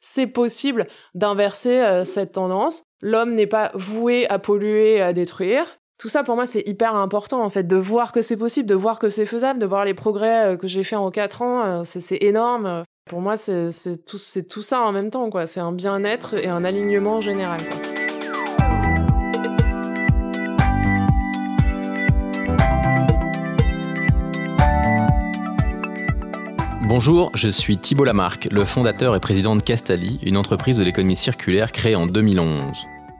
c'est possible d'inverser euh, cette tendance. L'homme n'est pas voué à polluer à détruire. Tout ça, pour moi, c'est hyper important, en fait, de voir que c'est possible, de voir que c'est faisable, de voir les progrès euh, que j'ai fait en quatre ans. Euh, c'est énorme. Pour moi, c'est tout, ça en même temps, quoi. C'est un bien-être et un alignement général. Bonjour, je suis Thibault Lamarck, le fondateur et président de Castali, une entreprise de l'économie circulaire créée en 2011.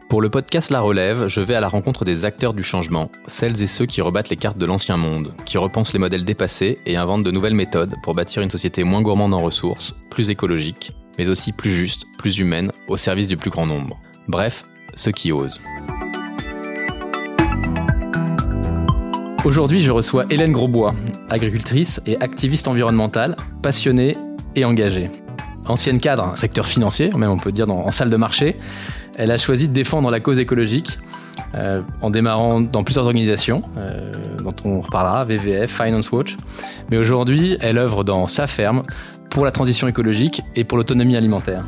Pour le podcast La Relève, je vais à la rencontre des acteurs du changement, celles et ceux qui rebattent les cartes de l'ancien monde, qui repensent les modèles dépassés et inventent de nouvelles méthodes pour bâtir une société moins gourmande en ressources, plus écologique, mais aussi plus juste, plus humaine, au service du plus grand nombre. Bref, ceux qui osent. Aujourd'hui, je reçois Hélène Grosbois, agricultrice et activiste environnementale, passionnée et engagée. Ancienne cadre, secteur financier, même on peut dire en salle de marché, elle a choisi de défendre la cause écologique euh, en démarrant dans plusieurs organisations, euh, dont on reparlera, VVF, Finance Watch. Mais aujourd'hui, elle œuvre dans sa ferme pour la transition écologique et pour l'autonomie alimentaire.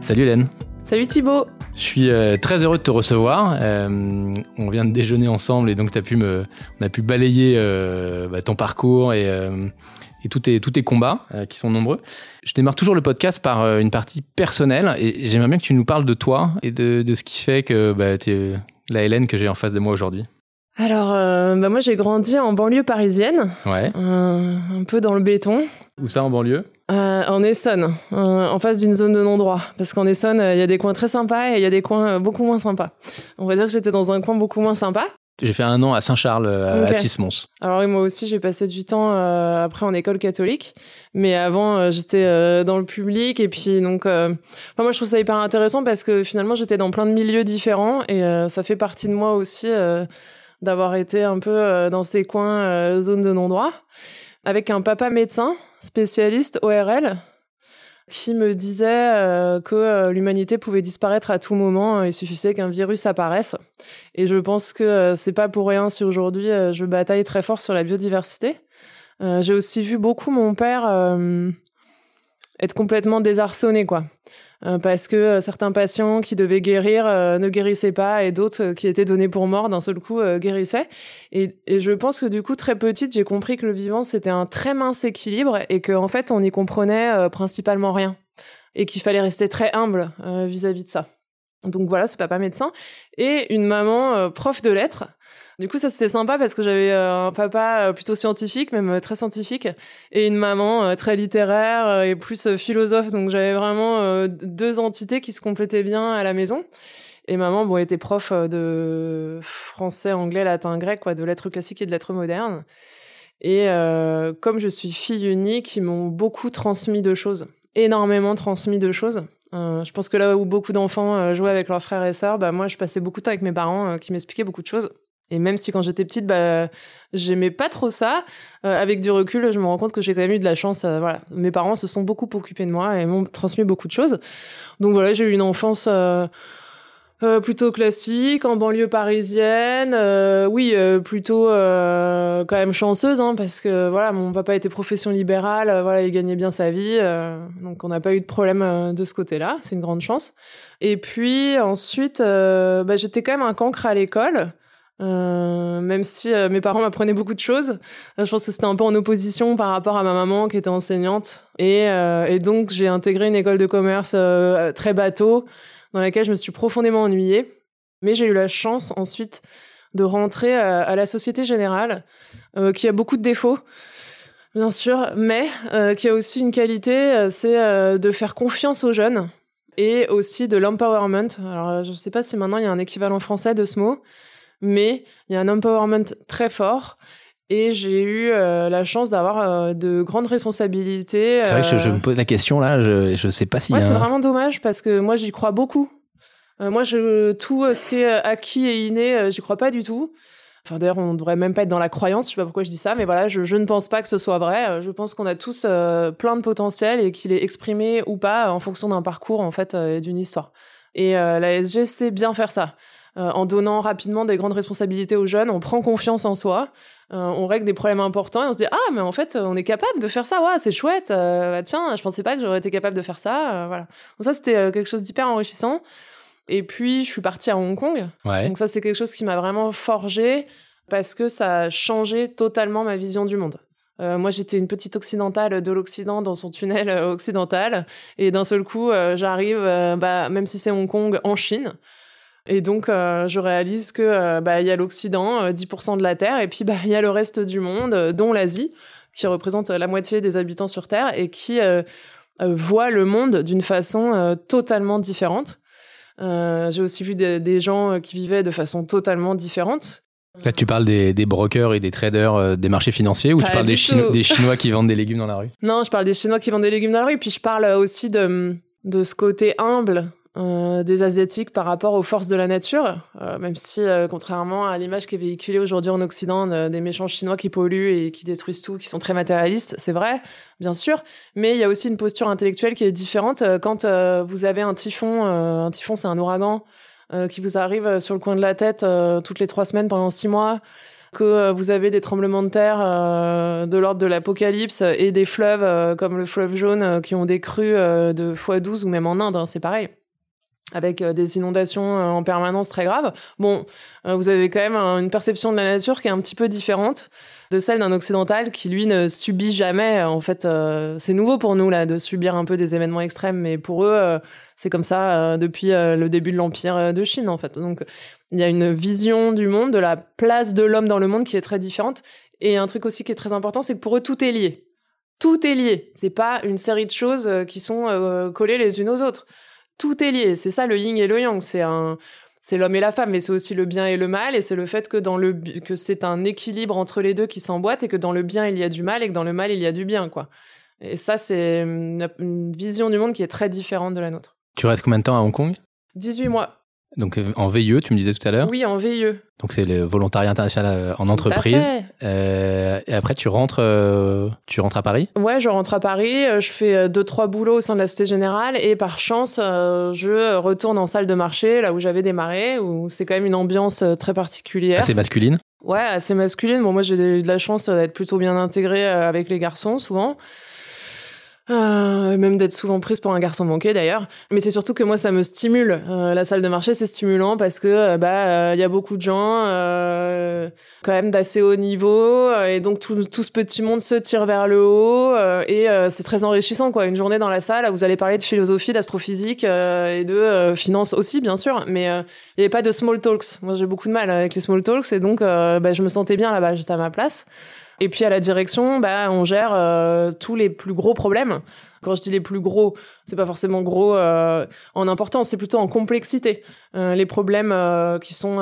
Salut Hélène. Salut Thibaut. Je suis euh, très heureux de te recevoir. Euh, on vient de déjeuner ensemble et donc as pu me, on a pu balayer euh, bah, ton parcours et, et tous tes, tous combats qui sont nombreux. Je démarre toujours le podcast par une partie personnelle et j'aimerais bien que tu nous parles de toi et de, de ce qui fait que bah, tu es la Hélène que j'ai en face de moi aujourd'hui. Alors, bah moi j'ai grandi en banlieue parisienne, ouais. un peu dans le béton. Où ça en banlieue? Euh, En Essonne, euh, en face d'une zone de non-droit. Parce qu'en Essonne, il y a des coins très sympas et il y a des coins euh, beaucoup moins sympas. On va dire que j'étais dans un coin beaucoup moins sympa. J'ai fait un an à Saint-Charles, à Tismons. Alors oui, moi aussi, j'ai passé du temps après en école catholique, mais avant, j'étais dans le public et puis donc, enfin, moi, je trouve ça hyper intéressant parce que finalement, j'étais dans plein de milieux différents et ça fait partie de moi aussi d'avoir été un peu dans ces coins zone de non-droit avec un papa médecin spécialiste ORL qui me disait euh, que euh, l'humanité pouvait disparaître à tout moment, il suffisait qu'un virus apparaisse. Et je pense que euh, c'est pas pour rien si aujourd'hui je bataille très fort sur la biodiversité. J'ai aussi vu beaucoup mon père être complètement désarçonné, quoi. Euh, parce que euh, certains patients qui devaient guérir euh, ne guérissaient pas et d'autres qui étaient donnés pour morts d'un seul coup guérissaient. Et, et, je pense que du coup, très petite, j'ai compris que le vivant, c'était un très mince équilibre et qu'en en fait, on n'y comprenait principalement rien et qu'il fallait rester très humble vis-à-vis -vis de ça. Donc voilà, ce papa médecin et une maman prof de lettres du coup, ça c'était sympa parce que j'avais euh, un papa euh, plutôt scientifique, même euh, très scientifique, et une maman très littéraire et plus philosophe. Donc j'avais vraiment deux entités qui se complétaient bien à la maison. Et maman, bon, était prof de français, anglais, latin, grec, quoi, de lettres classiques et de lettres modernes. Et comme je suis fille unique, ils m'ont beaucoup transmis de choses, énormément transmis de choses. je pense que là où beaucoup d'enfants jouaient avec leurs frères et sœurs, bah moi je passais beaucoup de temps avec mes parents qui m'expliquaient beaucoup de choses. Et même si quand j'étais petite, bah, j'aimais pas trop ça, euh, avec du recul, je me rends compte que j'ai quand même eu de la chance. Euh, voilà, mes parents se sont beaucoup occupés de moi et m'ont transmis beaucoup de choses. Donc voilà, j'ai eu une enfance euh, plutôt classique, en banlieue parisienne. oui, plutôt quand même chanceuse, hein, parce que voilà, mon papa était profession libérale, voilà, il gagnait bien sa vie, donc on n'a pas eu de problème de ce côté-là. C'est une grande chance. Et puis ensuite, bah, j'étais quand même un cancre à l'école. Euh, même si euh, mes parents m'apprenaient beaucoup de choses, euh, je pense que c'était un peu en opposition par rapport à ma maman qui était enseignante. Et, et donc j'ai intégré une école de commerce très bateau dans laquelle je me suis profondément ennuyée. Mais j'ai eu la chance ensuite de rentrer à la Société Générale, qui a beaucoup de défauts, bien sûr, mais qui a aussi une qualité, c'est de faire confiance aux jeunes et aussi de l'empowerment. Alors je ne sais pas si maintenant il y a un équivalent français de ce mot mais il y a un empowerment très fort. Et j'ai eu euh, la chance d'avoir euh, de grandes responsabilités. C'est vrai que je, me pose la question là, je ne sais pas si. Ouais, c'est vraiment dommage parce que moi j'y crois beaucoup. Euh, moi, je, tout ce qui est acquis et inné, j'y crois pas du tout. Enfin, d'ailleurs, on devrait même pas être dans la croyance. Je sais pas pourquoi je dis ça, mais voilà, je, je ne pense pas que ce soit vrai. Je pense qu'on a tous plein de potentiel et qu'il est exprimé ou pas en fonction d'un parcours en fait et d'une histoire. Et la SG sait bien faire ça. En donnant rapidement des grandes responsabilités aux jeunes, on prend confiance en soi, on règle des problèmes importants et on se dit ah mais en fait on est capable de faire ça, ouais c'est chouette, bah, tiens je pensais pas que j'aurais été capable de faire ça, voilà. Donc ça c'était quelque chose d'hyper enrichissant. Et puis je suis partie à Hong Kong, donc ça c'est quelque chose qui m'a vraiment forgé parce que ça a changé totalement ma vision du monde. Euh, moi, j'étais une petite occidentale de l'Occident dans son tunnel euh, occidental, et d'un seul coup, euh, j'arrive, bah, même si c'est Hong Kong, en Chine. Et donc, je réalise que bah il y a l'Occident, 10% de la Terre, et puis bah il y a le reste du monde, dont l'Asie, qui représente la moitié des habitants sur Terre et qui voit le monde d'une façon totalement différente. J'ai aussi vu des gens qui vivaient de façon totalement différente. Là, tu parles des, brokers et des traders euh, des marchés financiers ou tu parles des, des, Chinois qui vendent des légumes dans la rue? Non, je parle des Chinois qui vendent des légumes dans la rue. Puis je parle aussi de, de ce côté humble euh, des Asiatiques par rapport aux forces de la nature. Euh, même si, contrairement à l'image qui est véhiculée aujourd'hui en Occident des méchants Chinois qui polluent et qui détruisent tout, qui sont très matérialistes, c'est vrai, bien sûr. Mais il y a aussi une posture intellectuelle qui est différente. Quand vous avez un typhon, un typhon c'est un ouragan, euh, qui vous arrive euh, sur le coin de la tête euh, toutes les trois semaines pendant six mois, que vous avez des tremblements de terre de l'ordre de l'apocalypse et des fleuves comme le fleuve jaune qui ont des crues de x12 ou même en Inde, hein, c'est pareil avec des inondations en permanence très graves. Bon, vous avez quand même une perception de la nature qui est un petit peu différente de celle d'un occidental qui lui ne subit jamais. En fait, c'est nouveau pour nous là de subir un peu des événements extrêmes, mais pour eux, c'est comme ça euh, depuis euh, le début de l'empire euh, de Chine en fait. Donc il y a une vision du monde, de la place de l'homme dans le monde qui est très différente. Et un truc aussi qui est très important, c'est que pour eux tout est lié. Tout est lié. C'est pas une série de choses qui sont collées les unes aux autres. Tout est lié. C'est ça le yin et le yang. C'est un c'est l'homme et la femme, mais c'est aussi le bien et le mal, et c'est le fait que dans le que c'est un équilibre entre les deux qui s'emboîte, et que dans le bien il y a du mal, et que dans le mal il y a du bien, quoi. Et ça, c'est une vision du monde qui est très différente de la nôtre. Tu restes combien de temps à Hong Kong? 18 mois. Donc euh, en VIE, tu me disais tout à l'heure Oui, en VIE. Donc c'est le volontariat international euh, en entreprise. Euh, et après tu rentres, tu rentres à Paris? Ouais, je rentre à Paris. Je fais deux trois boulots au sein de la Cité Générale et par chance, je retourne en salle de marché, là où j'avais démarré, où c'est quand même une ambiance très particulière. Assez masculine? Ouais, assez masculine. Bon, moi j'ai eu de la chance d'être plutôt bien intégrée avec les garçons souvent. Euh, même d'être souvent prise pour un garçon manqué d'ailleurs. Mais c'est surtout que moi ça me stimule. Euh, la salle de marché c'est stimulant parce que euh, bah il y a beaucoup de gens quand même d'assez haut niveau et donc tout, tout, ce petit monde se tire vers le haut et c'est très enrichissant quoi. Une journée dans la salle vous allez parler de philosophie, d'astrophysique et de finance aussi bien sûr, mais il n'y avait pas de small talks. Moi j'ai beaucoup de mal avec les small talks et donc bah, je me sentais bien là-bas, j'étais à ma place. Et puis à la direction, bah, on gère euh, tous les plus gros problèmes. Quand je dis les plus gros, c'est pas forcément gros euh, en importance, c'est plutôt en complexité. Euh, les problèmes qui sont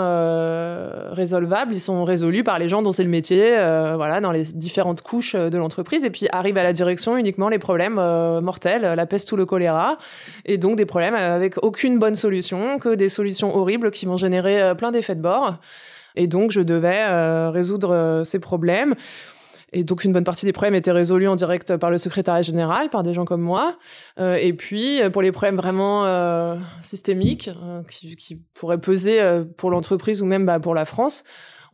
résolvables, ils sont résolus par les gens dont c'est le métier, voilà, dans les différentes couches de l'entreprise. Et puis arrivent à la direction uniquement les problèmes mortels, la peste ou le choléra, et donc des problèmes avec aucune bonne solution, que des solutions horribles qui vont générer plein d'effets de bord. Et donc, je devais euh, résoudre euh, ces problèmes. Et donc une bonne partie des problèmes étaient résolus en direct par le secrétariat général, par des gens comme moi. Euh, et puis pour les problèmes vraiment euh, systémiques qui, qui, pourraient peser pour l'entreprise ou même bah, pour la France,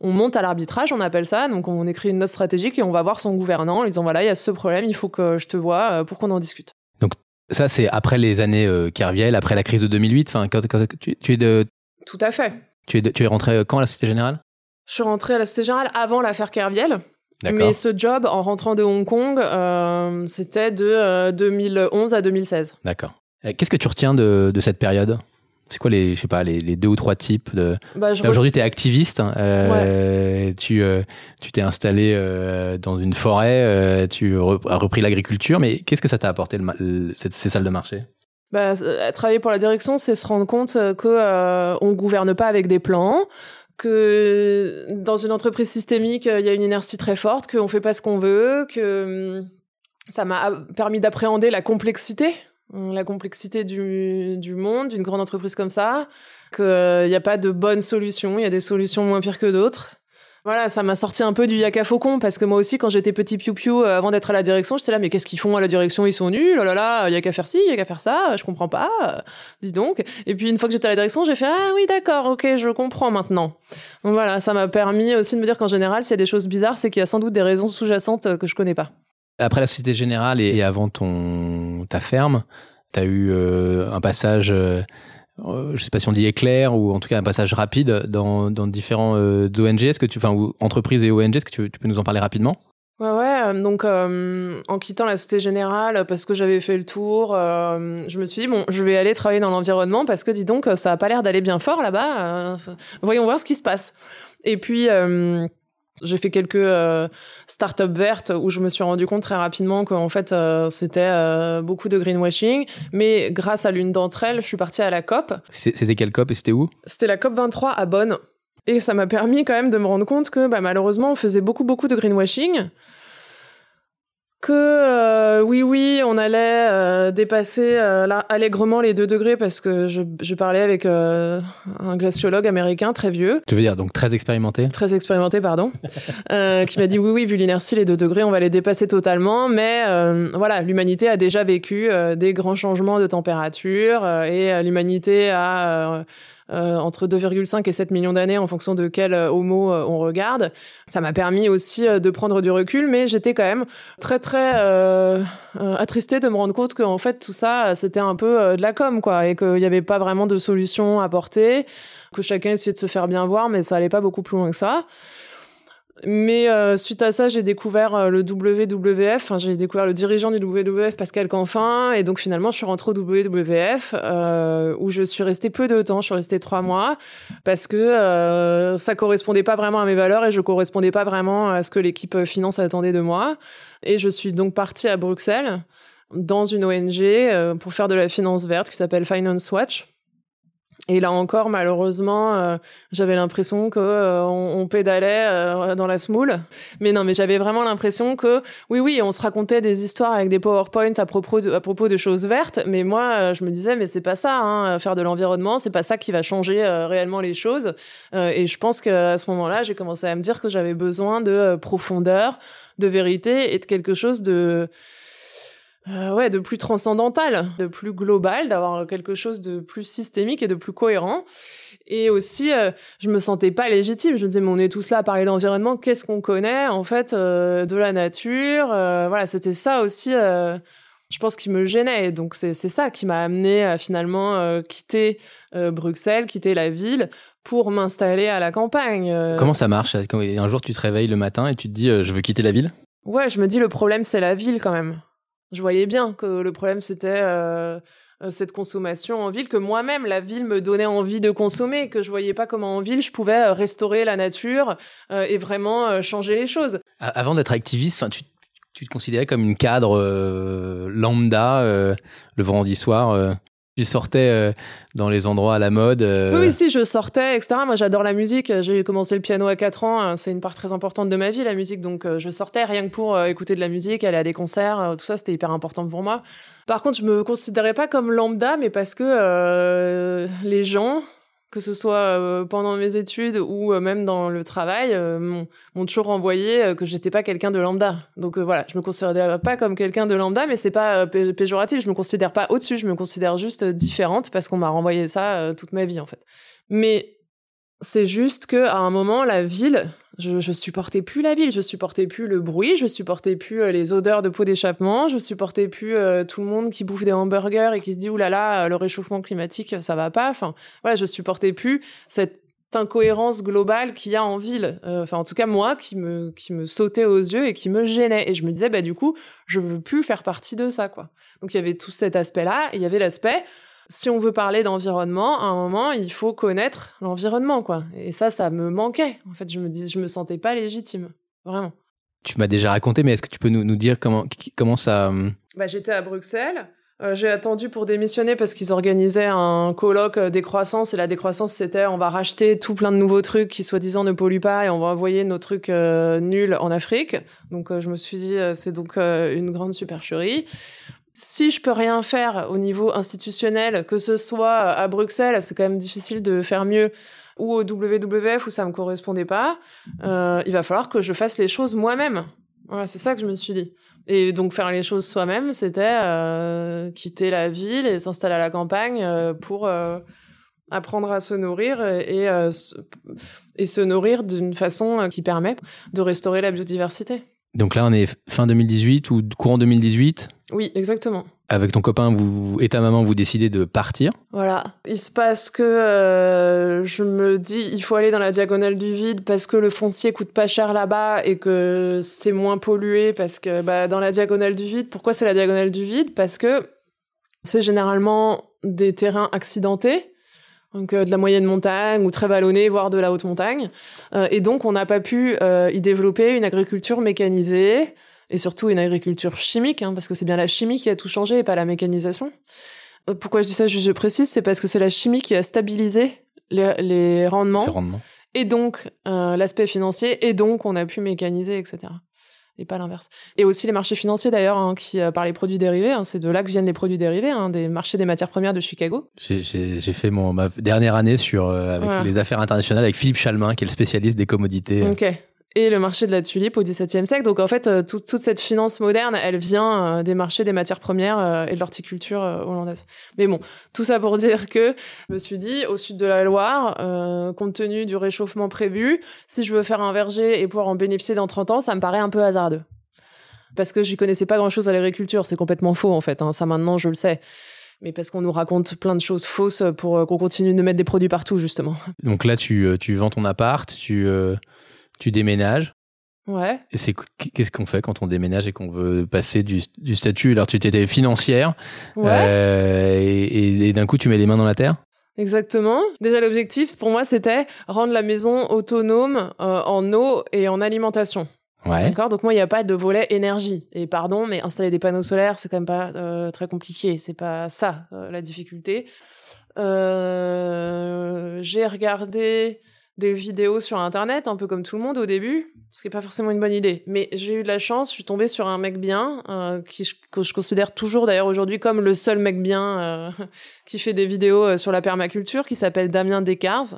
on monte à l'arbitrage, on appelle ça. Donc on écrit une note stratégique et on va voir son gouvernant en disant voilà il y a ce problème, il faut que je te vois pour qu'on en discute. Donc ça c'est après les années Kerviel, après la crise de 2008. Enfin quand, tu, tu es de tout à fait. Tu es, tu es rentré quand à la Cité Générale? Je suis rentré à la Cité Générale avant l'affaire Kerviel. Mais ce job, en rentrant de Hong Kong, euh, c'était de 2011 euh, à 2016. D'accord. Qu'est-ce que tu retiens de, de cette période? C'est quoi les, je sais pas, les, les, deux ou trois types de. Bah, aujourd'hui, tu es activiste. Hein, euh, Tu euh, tu t'es installé euh, dans une forêt. tu as repris l'agriculture. Mais qu'est-ce que ça t'a apporté le, cette, ces salles de marché? Bah, euh, travailler pour la direction, c'est se rendre compte euh, que euh, gouverne pas avec des plans, que dans une entreprise systémique, il y a une inertie très forte, qu'on fait pas ce qu'on veut, que hum, ça m'a permis d'appréhender la complexité, la complexité du, monde d'une grande entreprise comme ça, qu'il n'y a pas de bonne solution, il y a des solutions moins pires que d'autres. Voilà, ça m'a sorti un peu du yaka faucon parce que moi aussi, quand j'étais petit piou piou euh, avant d'être à la direction, j'étais là, mais qu'est-ce qu'ils font à la direction? Ils sont nuls, oh là là, y a qu'à faire ci, y a qu'à faire ça, je comprends pas, euh, dis donc. Et puis une fois que j'étais à la direction, j'ai fait ah oui d'accord, ok, je comprends maintenant. Donc voilà, ça m'a permis aussi de me dire qu'en général, s'il y a des choses bizarres, c'est qu'il y a sans doute des raisons sous-jacentes euh, que je connais pas. Après la Société Générale et avant ton ta ferme, tu as eu un passage euh, je sais pas si on dit éclair ou en tout cas un passage rapide dans, dans différents euh, ONG. Est-ce que tu, enfin, entreprises et ONG, est-ce que tu, peux nous en parler rapidement? Ouais, ouais. Euh, donc, en quittant la Société Générale, parce que j'avais fait le tour, je me suis dit bon, je vais aller travailler dans l'environnement parce que dis donc, ça a pas l'air d'aller bien fort là-bas. voyons voir ce qui se passe. Et puis j'ai fait quelques euh, startups vertes où je me suis rendu compte très rapidement qu'en fait euh, c'était euh, beaucoup de greenwashing, mais grâce à l'une d'entre elles, je suis partie à la COP. C'était quelle COP et c'était où? C'était la COP 23 à Bonn. Et ça m'a permis quand même de me rendre compte que bah, malheureusement on faisait beaucoup beaucoup de greenwashing que euh, oui oui on allait euh, dépasser euh, allègrement les 2 degrés parce que je, je parlais avec un glaciologue américain très vieux. Tu veux dire donc très expérimenté? Très expérimenté pardon, qui m'a dit oui oui vu l'inertie les 2 degrés on va les dépasser totalement mais voilà l'humanité a déjà vécu des grands changements de température et l'humanité a euh, entre 2,5 et 7 millions d'années en fonction de quel euh, homo euh, on regarde. Ça m'a permis aussi de prendre du recul, mais j'étais quand même très très euh, attristée de me rendre compte qu'en fait tout ça c'était un peu de la com quoi et qu'il n'y avait pas vraiment de solution à porter, que chacun essayait de se faire bien voir, mais ça allait pas beaucoup plus loin que ça. Mais euh, suite à ça, j'ai découvert euh, le WWF. j'ai découvert le dirigeant du WWF, Pascal Canfin, et donc finalement, je suis rentrée au WWF euh, où je suis restée peu de temps. Je suis restée trois mois parce que euh, ça correspondait pas vraiment à mes valeurs et je correspondais pas vraiment à ce que l'équipe finance attendait de moi. Et je suis donc partie à Bruxelles dans une ONG pour faire de la finance verte qui s'appelle Finance Watch et là encore, malheureusement, euh, j'avais l'impression que euh, on, pédalait euh, dans la smoule. Mais non, mais j'avais vraiment l'impression que oui, oui, on se racontait des histoires avec des PowerPoint à propos de, à propos de choses vertes. Mais moi, je me disais, mais c'est pas ça, hein, faire de l'environnement, c'est pas ça qui va changer réellement les choses. et je pense qu'à ce moment-là, j'ai commencé à me dire que j'avais besoin de profondeur, de vérité et de quelque chose de euh, ouais, de plus transcendantal, de plus global, d'avoir quelque chose de plus systémique et de plus cohérent. Et aussi, euh, je me sentais pas légitime. Je me disais, mais on est tous là à parler d'environnement. Qu'est-ce qu'on connaît en fait euh, de la nature Voilà, c'était ça aussi. je pense qui me gênait. donc c'est c'est ça qui m'a amené à finalement quitter Bruxelles, quitter la ville pour m'installer à la campagne. Comment ça marche? Un jour, tu te réveilles le matin et tu te dis, je veux quitter la ville? Ouais, je me dis le problème c'est la ville quand même je voyais bien que le problème c'était euh, euh, cette consommation en ville, que moi-même la ville me donnait envie de consommer, que je voyais pas comment en ville je pouvais euh, restaurer la nature et vraiment changer les choses. Avant d'être activiste, enfin tu, tu te considérais comme une cadre lambda le vendredi soir tu sortais euh, dans les endroits à la mode euh... Oui, si, je sortais, etc. Moi, j'adore la musique. J'ai commencé le piano à 4 ans. C'est une part très importante de ma vie, la musique. Donc, euh, je sortais rien que pour écouter de la musique, aller à des concerts. tout ça, c'était hyper important pour moi. Par contre, je me considérais pas comme lambda, mais parce que les gens, que ce soit euh, pendant mes études ou euh, même dans le travail, euh, m'ont toujours renvoyé que j'étais pas quelqu'un de lambda. Donc voilà, je me considère pas comme quelqu'un de lambda, mais c'est pas péjoratif. Je me considère pas au-dessus, je me considère juste différente parce qu'on m'a renvoyé ça toute ma vie en fait. Mais c'est juste que à un moment, la ville, je, supportais plus la ville, je supportais plus le bruit, je supportais plus euh, les odeurs de peau d'échappement, je supportais plus euh, tout le monde qui bouffe des hamburgers et qui se dit oulala, là là, le réchauffement climatique, ça va pas. Enfin, voilà, je supportais plus cette incohérence globale qu'il y a en ville. Euh, enfin, en tout cas, moi, qui me, qui me sautait aux yeux et qui me gênait. Et je me disais, bah, du coup, je veux plus faire partie de ça, quoi. Donc, il y avait tout cet aspect-là. Il y avait l'aspect, si on veut parler d'environnement, à un moment, il faut connaître l'environnement, quoi. Et ça, ça me manquait. En fait, je me dis, je me sentais pas légitime, vraiment. Tu m'as déjà raconté, mais est-ce que tu peux nous, nous dire comment, comment ça euh, Bah, j'étais à Bruxelles. Euh, j'ai attendu pour démissionner parce qu'ils organisaient un colloque euh, décroissance et la décroissance c'était on va racheter tout plein de nouveaux trucs qui soi-disant ne polluent pas et on va envoyer nos trucs nuls en Afrique. Donc je me suis dit c'est donc une grande supercherie si je peux rien faire au niveau institutionnel, que ce soit à Bruxelles, c'est quand même difficile de faire mieux. ou au WWF où ça me correspondait pas, euh, il va falloir que je fasse les choses moi-même. Voilà, c'est ça que je me suis dit. Et donc faire les choses soi-même, c'était euh, quitter la ville et s'installer à la campagne euh, pour apprendre à se nourrir et, se- nourrir d'une façon qui permet de restaurer la biodiversité. Donc là, on est fin 2018 ou courant 2018. Oui, exactement. Avec ton copain vous, et ta maman, vous décidez de partir. Voilà. Il se passe que euh, je me dis il faut aller dans la diagonale du vide parce que le foncier coûte pas cher là-bas et que c'est moins pollué parce que bah, dans la diagonale du vide, pourquoi c'est la diagonale du vide? Parce que c'est généralement des terrains accidentés. Donc euh, de la moyenne montagne ou très vallonnée, voire de la haute montagne. Euh, et donc on n'a pas pu euh, y développer une agriculture mécanisée et surtout une agriculture chimique, hein, parce que c'est bien la chimie qui a tout changé et pas la mécanisation. Euh, Pourquoi je dis ça, je, je précise, c'est parce que c'est la chimie qui a stabilisé les, les rendements Les rendements. et donc euh, l'aspect financier et donc on a pu mécaniser, etc. Et pas l'inverse. Et aussi les marchés financiers d'ailleurs, hein, qui euh, par les produits dérivés, hein, c'est de là que viennent les produits dérivés, des marchés des matières premières de Chicago. J'ai- fait mon, ma dernière année sur, euh, avec Voilà. les affaires internationales avec Philippe Chalmin, qui est le spécialiste des commodités. Ok. Et le marché de la tulipe au XVIIe siècle. Donc en fait, euh, tout- toute cette finance moderne, elle vient euh, des marchés des matières premières euh, et de l'horticulture hollandaise. Mais bon, tout ça pour dire que je me suis dit, au sud de la Loire, compte tenu du réchauffement prévu, si je veux faire un verger et pouvoir en bénéficier dans 30 ans, ça me paraît un peu hasardeux. Parce que j'y connaissais pas grand-chose à l'agriculture, c'est complètement faux en fait. hein. Ça maintenant, je le sais. Mais parce qu'on nous raconte plein de choses fausses pour qu'on continue de mettre des produits partout, justement. Donc là, tu, vends ton appart, tu, tu déménages. Ouais. Et c'est qu'est-ce qu'on fait quand on déménage et qu'on veut passer du, du statut? Alors tu étais financière Ouais. euh, et, et- et d'un coup tu mets les mains dans la terre? Exactement. Déjà, l'objectif pour moi, c'était rendre la maison autonome euh, en eau et en alimentation. Ouais. D'accord? Donc moi, il n'y a pas de volet énergie. Et pardon, mais installer des panneaux solaires, c'est quand même pas euh, très compliqué. C'est pas ça euh, la difficulté. J'ai regardé des vidéos sur Internet, un peu comme tout le monde au début, ce qui est pas forcément une bonne idée. Mais j'ai eu de la chance, je suis tombée sur un mec bien, euh, qui je- que je considère toujours d'ailleurs aujourd'hui comme le seul mec bien euh, qui fait des vidéos euh, sur la permaculture, qui s'appelle Damien Descartes.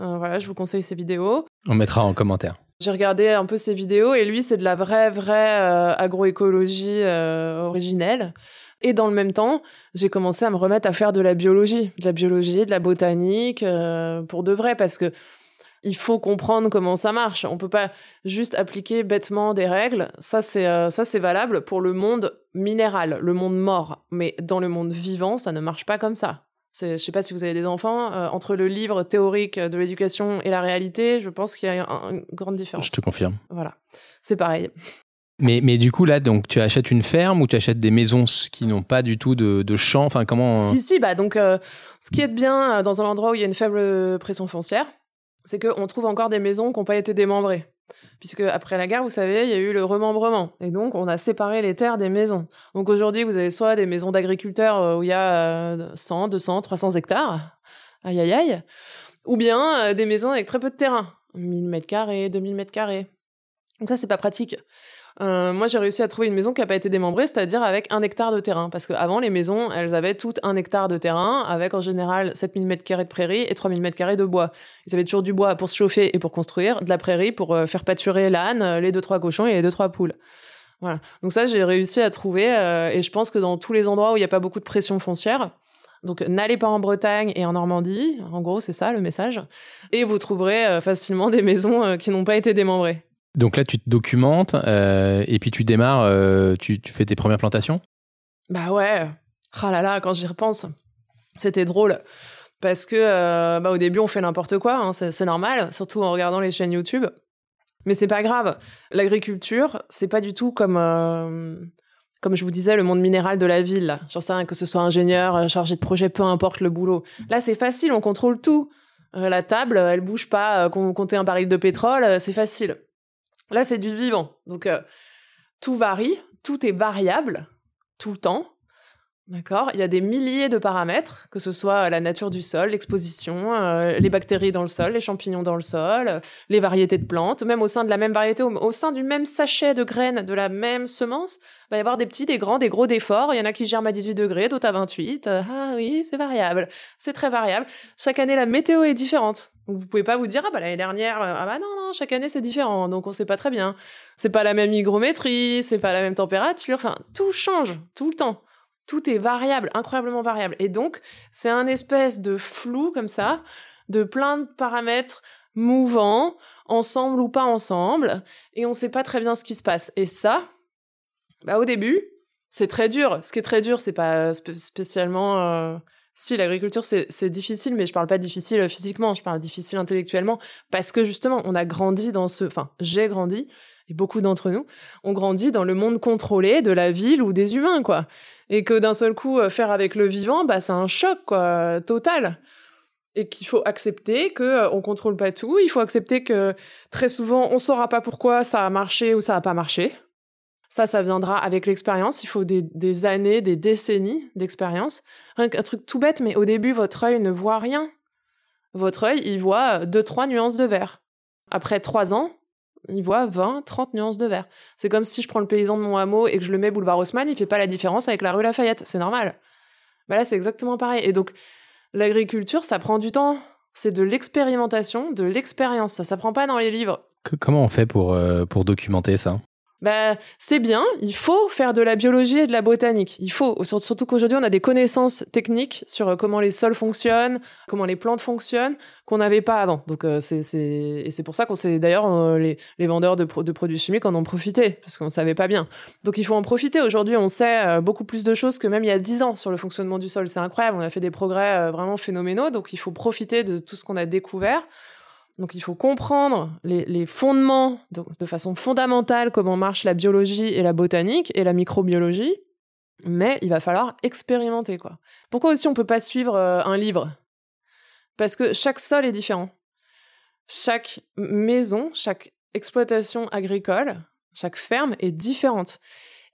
Euh, voilà, je vous conseille ses vidéos. On mettra en commentaire. J'ai regardé un peu ses vidéos et lui, c'est de la vraie, vraie agroécologie originelle. Et dans le même temps, j'ai commencé à me remettre à faire de la biologie, de la biologie, de la botanique, pour de vrai, parce que il faut comprendre comment ça marche. On peut pas juste appliquer bêtement des règles. Ça, c'est euh, ça, c'est valable pour le monde minéral, le monde mort. Mais dans le monde vivant, ça ne marche pas comme ça. Je sais pas si vous avez des enfants, euh, entre le livre théorique de l'éducation et la réalité, je pense qu'il y a un- une grande différence. Je te confirme. Voilà, c'est pareil. Mais, mais du coup là, donc tu achètes une ferme ou tu achètes des maisons qui n'ont pas du tout de, de champs. Enfin comment Si, si, bah donc, euh, ce qui est bien euh, dans un endroit où il y a une faible pression foncière, c'est qu'on trouve encore des maisons qui n'ont pas été démembrées. Puisque après la guerre, vous savez, il y a eu le remembrement. Et donc, on a séparé les terres des maisons. Donc aujourd'hui, vous avez soit des maisons d'agriculteurs euh, où il y a euh, 100, 200, 300 hectares. Aïe, aïe, aïe. Ou bien euh, des maisons avec très peu de terrain. 1000 mètres carrés, 2000 mètres carrés. Donc ça, c'est pas pratique. Euh, moi, j'ai réussi à trouver une maison qui n'a pas été démembrée, c'est-à-dire avec un hectare de terrain. Parce qu'avant, les maisons, elles avaient toutes un hectare de terrain, avec en général 7000 mètres carrés de prairie et 3000 mètres carrés de bois. Ils avaient toujours du bois pour se chauffer et pour construire, de la prairie pour euh, faire pâturer l'âne, euh, les deux trois cochons et les deux trois poules. Voilà. Donc ça, j'ai réussi à trouver, et je pense que dans tous les endroits où il n'y a pas beaucoup de pression foncière, donc n'allez pas en Bretagne et en Normandie, en gros, c'est ça le message, et vous trouverez facilement des maisons qui n'ont pas été démembrées. Donc là tu te documentes euh, et puis tu démarres, euh, tu, fais tes premières plantations? Bah ouais. Ah là là, quand j'y repense, c'était drôle. Parce que euh, bah au début, on fait n'importe quoi, hein, c'est normal, surtout en regardant les chaînes YouTube. Mais c'est pas grave. L'agriculture, c'est pas du tout comme, comme je vous disais, le monde minéral de la ville. J'en sais rien, que ce soit ingénieur, chargé de projet, peu importe le boulot. Là, c'est facile, on contrôle tout. La table, elle bouge pas, compter un baril de pétrole, c'est facile. Là, c'est du vivant. Donc, euh, tout varie, tout est variable, tout le temps. D'accord Il y a des milliers de paramètres, que ce soit la nature du sol, l'exposition, euh, les bactéries dans le sol, les champignons dans le sol, euh, les variétés de plantes, même au sein de la même variété, au, sein du même sachet de graines, de la même semence, il va y avoir des petits, des grands, des gros, des forts. Il y en a qui germent à 18 degrés, d'autres à 28. Euh, ah oui, c'est variable. C'est très variable. Chaque année, la météo est différente. Donc vous pouvez pas vous dire ah bah l'année dernière euh, ah bah non non chaque année c'est différent donc on sait pas très bien. C'est pas la même hygrométrie, c'est pas la même température, enfin tout change tout le temps. Tout est variable, incroyablement variable. Et donc c'est un espèce de flou comme ça, de plein de paramètres mouvants, ensemble ou pas ensemble, et on sait pas très bien ce qui se passe. Et ça, bah au début, c'est très dur. Ce qui est très dur, c'est pas spécialement euh, si l'agriculture c'est difficile, mais je parle pas difficile physiquement, je parle difficile intellectuellement, parce que justement on a grandi dans ce, enfin j'ai grandi et beaucoup d'entre nous ont grandi dans le monde contrôlé de la ville ou des humains quoi, et que d'un seul coup euh, faire avec le vivant, bah c'est un choc quoi total et qu'il faut accepter que euh, on contrôle pas tout, il faut accepter que très souvent on saura pas pourquoi ça a marché ou ça a pas marché ça, ça viendra avec l'expérience. Il faut des, années, des décennies d'expérience. Un, truc tout bête, mais au début, votre œil ne voit rien. Votre œil, il voit deux, trois nuances de vert. Après trois ans, il voit 20, 30 nuances de vert. C'est comme si je prends le paysan de mon hameau et que je le mets boulevard Haussmann, il fait pas la différence avec la rue Lafayette. C'est normal. Bah là, c'est exactement pareil. Et donc, l'agriculture, ça prend du temps. C'est de l'expérimentation, de l'expérience. Ça s'apprend pas dans les livres. comment on fait pour, euh, pour documenter ça? Bah, c'est bien, il faut faire de la biologie et de la botanique. Il faut, surtout qu'aujourd'hui, on a des connaissances techniques sur euh, comment les sols fonctionnent, comment les plantes fonctionnent, qu'on n'avait pas avant. Donc, euh, c'est, et c'est pour ça qu'on sait, d'ailleurs, euh, les, les, vendeurs de, produits chimiques en ont profité, parce qu'on ne savait pas bien. Donc, il faut en profiter. Aujourd'hui, on sait beaucoup plus de choses que même il y a dix ans sur le fonctionnement du sol. C'est incroyable. On a fait des progrès vraiment phénoménaux. Donc, il faut profiter de tout ce qu'on a découvert donc il faut comprendre les, fondements de, façon fondamentale comment marche la biologie et la botanique et la microbiologie, mais il va falloir expérimenter quoi. Pourquoi aussi on peut pas suivre euh, un livre? Parce que chaque sol est différent. Chaque maison, chaque exploitation agricole, chaque ferme est différente.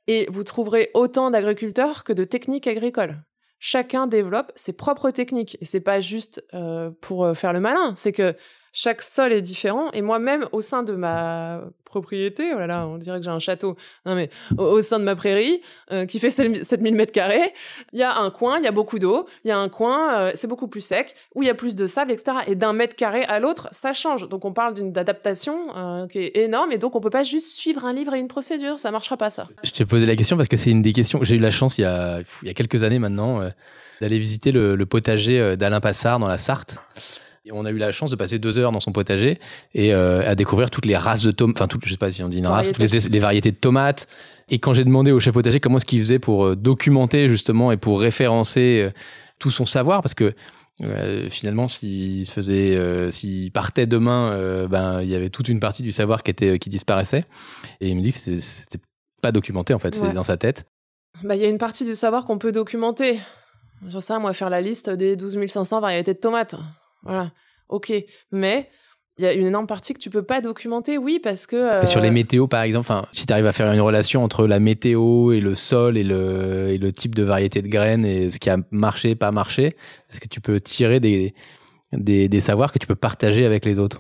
Et vous trouverez autant d'agriculteurs que de techniques agricoles chacun développe ses propres techniques. Et c'est pas juste euh, pour euh, faire le malin, c'est que chaque sol est différent et moi-même au sein de ma propriété, oh là on dirait que j'ai un château, non mais au, sein de ma prairie euh, qui fait 7000 mètres carrés, il y a un coin, il y a beaucoup d'eau, il y a un coin, euh, c'est beaucoup plus sec, où il y a plus de sable, etc. Et d'un mètre carré à l'autre, ça change. Donc on parle d'une adaptation euh, qui est énorme et donc on peut pas juste suivre un livre et une procédure, ça marchera pas ça. Je t'ai posé la question parce que c'est une des questions, j'ai eu la chance il y a, quelques années maintenant d'aller visiter le potager d'Alain Passard dans la Sarthe. On a eu la chance de passer deux heures dans son potager et euh, à découvrir toutes les races de tomates, enfin, toutes, je sais pas si on dit une race, toutes les, variétés de tomates. Et quand j'ai demandé au chef potager comment est-ce qu'il faisait pour euh, documenter justement et pour référencer euh, tout son savoir, parce que finalement, s'il faisait, s'il partait demain, ben il y avait toute une partie du savoir qui était qui disparaissait. Et il me dit que c'était pas documenté en fait, c'est dans sa tête. Bah il y a une partie du savoir qu'on peut documenter. J'en sais, moi, faire la liste des 12 500 variétés de tomates. Voilà. Ok. Mais il y a une énorme partie que tu peux pas documenter, oui, parce que. Sur les euh, météos, par exemple, si tu arrives à faire une relation entre la météo et le sol et le, et le type de variété de graines et ce qui a marché, pas marché, est-ce que tu peux tirer des, des, des savoirs que tu peux partager avec les autres?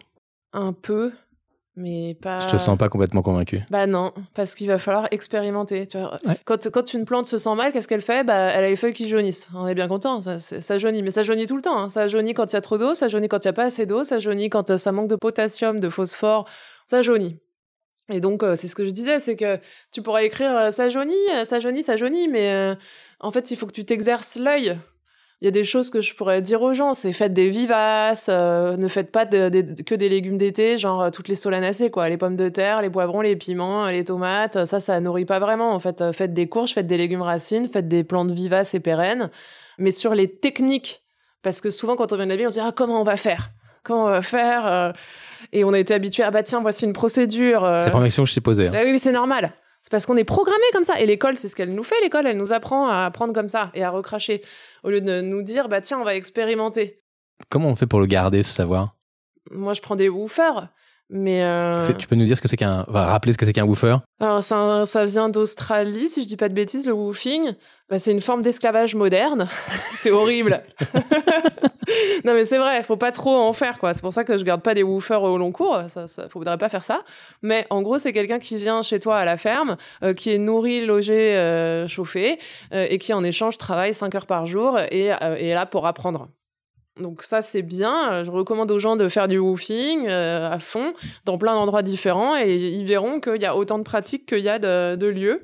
Un peu mais pas. Je te sens pas complètement convaincu. Bah non, parce qu'il va falloir expérimenter. Tu vois. Quand, quand une plante se sent mal, qu'est-ce qu'elle fait? Bah elle a les feuilles qui jaunissent. On est bien content, ça, ça jaunit, mais ça jaunit tout le temps. Hein. Ça jaunit quand il y a trop d'eau, ça jaunit quand il y a pas assez d'eau, ça jaunit quand euh, ça manque de potassium, de phosphore, ça jaunit. Et donc euh, c'est ce que je disais, c'est que tu pourrais écrire euh, ça jaunit, ça jaunit, ça jaunit, mais en fait il faut que tu t'exerces l'œil il y a des choses que je pourrais dire aux gens, c'est faites des vivaces, euh, ne faites pas que des légumes d'été, genre euh, toutes les solanacées quoi, les pommes de terre, les poivrons, les piments, les tomates, ça ça nourrit pas vraiment en fait. Euh, faites des courges, faites des légumes racines, faites des plantes vivaces et pérennes, mais sur les techniques parce que souvent quand on vient de la vie, on se dit ah comment on va faire? Comment on va faire Et on a été habitué ah bah tiens, voici une procédure. C'est la première question que je t'ai posée. Hein. Bah oui, c'est normal. C'est parce qu'on est programmé comme ça. Et l'école, c'est ce qu'elle nous fait. L'école, elle nous apprend à apprendre comme ça et à recracher. Au lieu de nous dire, bah tiens, on va expérimenter. Comment on fait pour le garder, ce savoir? Moi, je prends des woofers. Mais euh... tu peux nous dire ce que c'est qu'un, va rappeler ce que c'est qu'un woofer? Alors ça, ça vient d'Australie, si je dis pas de bêtises, le woofing. Bah, c'est une forme d'esclavage moderne. c'est horrible. non mais c'est vrai, faut pas trop en faire quoi. C'est pour ça que je garde pas des woofers au long cours. Ça, ça faudrait pas faire ça. Mais en gros, c'est quelqu'un qui vient chez toi à la ferme, euh, qui est nourri, logé, euh, chauffé, euh, et qui en échange travaille 5 heures par jour et est là pour apprendre. Donc ça c'est bien. Je recommande aux gens de faire du woofing à fond dans plein d'endroits différents et ils verront qu'il y a autant de pratiques qu'il y a de, lieux.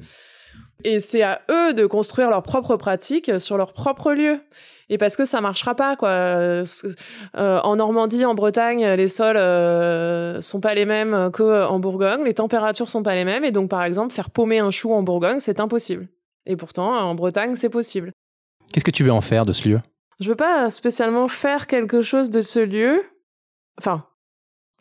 Et c'est à eux de construire leurs propres pratiques sur leur propre lieu et parce que ça marchera pas quoi. Euh, en Normandie, en Bretagne, les sols euh, sont pas les mêmes qu'en Bourgogne, les températures sont pas les mêmes et donc par exemple faire paumer un chou en Bourgogne, c'est impossible. Et pourtant en Bretagne, c'est possible. Qu'est-ce que tu veux en faire de ce lieu? Je veux pas spécialement faire quelque chose de ce lieu. Enfin,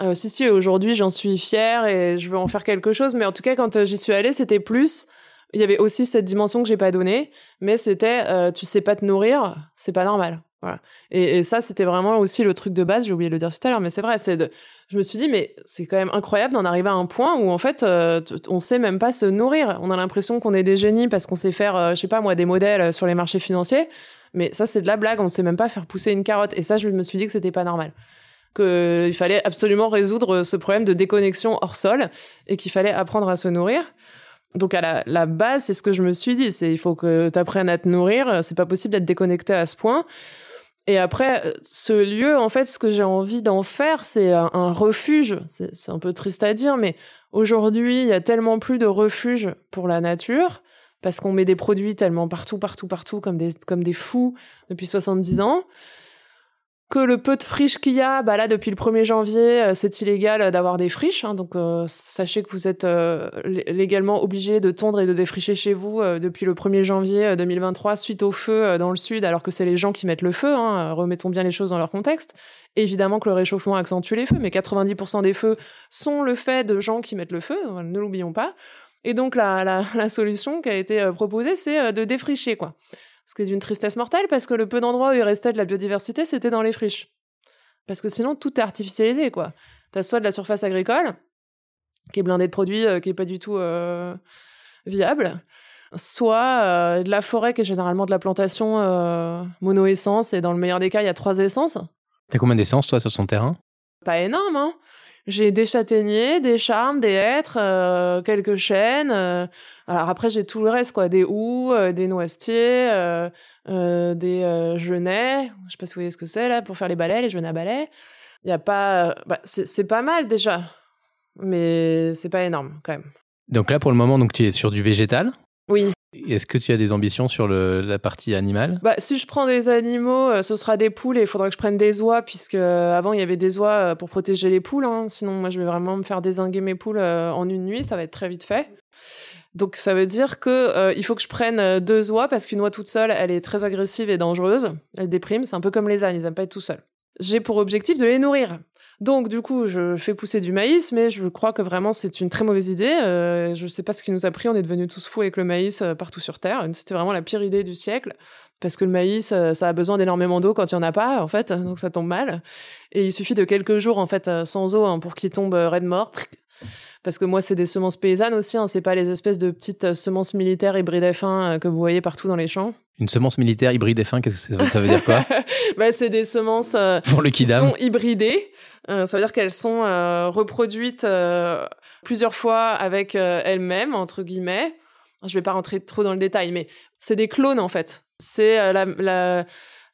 euh, si si, aujourd'hui j'en suis fière et je veux en faire quelque chose, mais en tout cas quand j'y suis allée, c'était plus il y avait aussi cette dimension que j'ai pas donnée, mais c'était euh, tu sais pas te nourrir, c'est pas normal. Voilà. Et, ça, c'était vraiment aussi le truc de base. J'ai oublié de le dire tout à l'heure, mais c'est vrai. C'est de... Je me suis dit, mais c'est quand même incroyable d'en arriver à un point où en fait, euh, on sait même pas se nourrir. On a l'impression qu'on est des génies parce qu'on sait faire, euh, je sais pas moi, des modèles sur les marchés financiers. Mais ça, c'est de la blague. On sait même pas faire pousser une carotte. Et ça, je me suis dit que c'était pas normal qu'il fallait absolument résoudre ce problème de déconnexion hors sol et qu'il fallait apprendre à se nourrir donc à la, base, c'est ce que je me suis dit, c'est il faut que tu apprennes à te nourrir, c'est pas possible d'être déconnecté à ce point. Et après, ce lieu, en fait, ce que j'ai envie d'en faire, c'est un, refuge. C'est un peu triste à dire, mais aujourd'hui, il y a tellement plus de refuges pour la nature parce qu'on met des produits tellement partout, partout, partout, comme des, comme des fous depuis 70 ans que le peu de friches qu'il y a, bah là depuis le 1er janvier, euh, c'est illégal d'avoir des friches. Hein, donc euh, sachez que vous êtes euh, légalement obligé de tondre et de défricher chez vous depuis le 1er janvier 2023 suite au feu dans le sud, alors que c'est les gens qui mettent le feu. Hein, remettons bien les choses dans leur contexte. Évidemment que le réchauffement accentue les feux, mais 90% des feux sont le fait de gens qui mettent le feu. Ne l'oublions pas. Et donc la, la, la, solution qui a été proposée, c'est de défricher quoi ce qui est d'une tristesse mortelle parce que le peu d'endroits où il restait de la biodiversité, c'était dans les friches. Parce que sinon, tout est artificialisé, quoi. T'as soit de la surface agricole, qui est blindée de produits, euh, qui est pas du tout euh, viable, soit euh, de la forêt, qui est généralement de la plantation monoessence, et dans le meilleur des cas, il y a trois essences. T'as combien d'essences, toi, sur son terrain? Pas énorme, hein. J'ai des châtaigniers, des charmes, des hêtres, quelques chênes alors après, j'ai tout le reste, quoi. Des houx, euh, des noisetiers, euh, euh, des genêts. Je sais pas si vous voyez ce que c'est, là, pour faire les balais, les genêts à balais. Il y a pas... Bah, c'est pas mal, déjà. Mais c'est pas énorme, quand même. Donc là, pour le moment, donc, tu es sur du végétal? Oui. Est-ce que tu as des ambitions sur le, la partie animale? Bah, Si je prends des animaux, ce sera des poules et il faudra que je prenne des oies, puisque avant il y avait des oies pour protéger les poules. Hein. Sinon, moi, je vais vraiment me faire désinguer mes poules en une nuit, ça va être très vite fait. Donc ça veut dire que euh, il faut que je prenne euh, deux oies parce qu'une oie toute seule, elle est très agressive et dangereuse. Elle déprime, c'est un peu comme les ânes, ils n'aiment pas être tout seuls. J'ai pour objectif de les nourrir. Donc du coup, je fais pousser du maïs, mais je crois que vraiment c'est une très mauvaise idée. Euh, je sais pas ce qui nous a pris, on est devenus tous fous avec le maïs euh, partout sur Terre. C'était vraiment la pire idée du siècle parce que le maïs, ça a besoin d'énormément d'eau quand il y en a pas, en fait, donc ça tombe mal. Et il suffit de quelques jours en fait sans eau hein, pour qu'il tombe raide mort parce que moi c'est des semences paysannes aussi, hein, c'est pas les espèces de petites euh, semences militaires hybrides F1 euh, que vous voyez partout dans les champs. Une semence militaire hybride F1, qu'est-ce que ça veut dire quoi? Bah, C'est des semences euh, qui sont hybridées. ça veut dire qu'elles sont reproduites plusieurs fois avec elles-mêmes, entre guillemets. Je vais pas rentrer trop dans le détail, mais c'est des clones en fait. C'est la, la,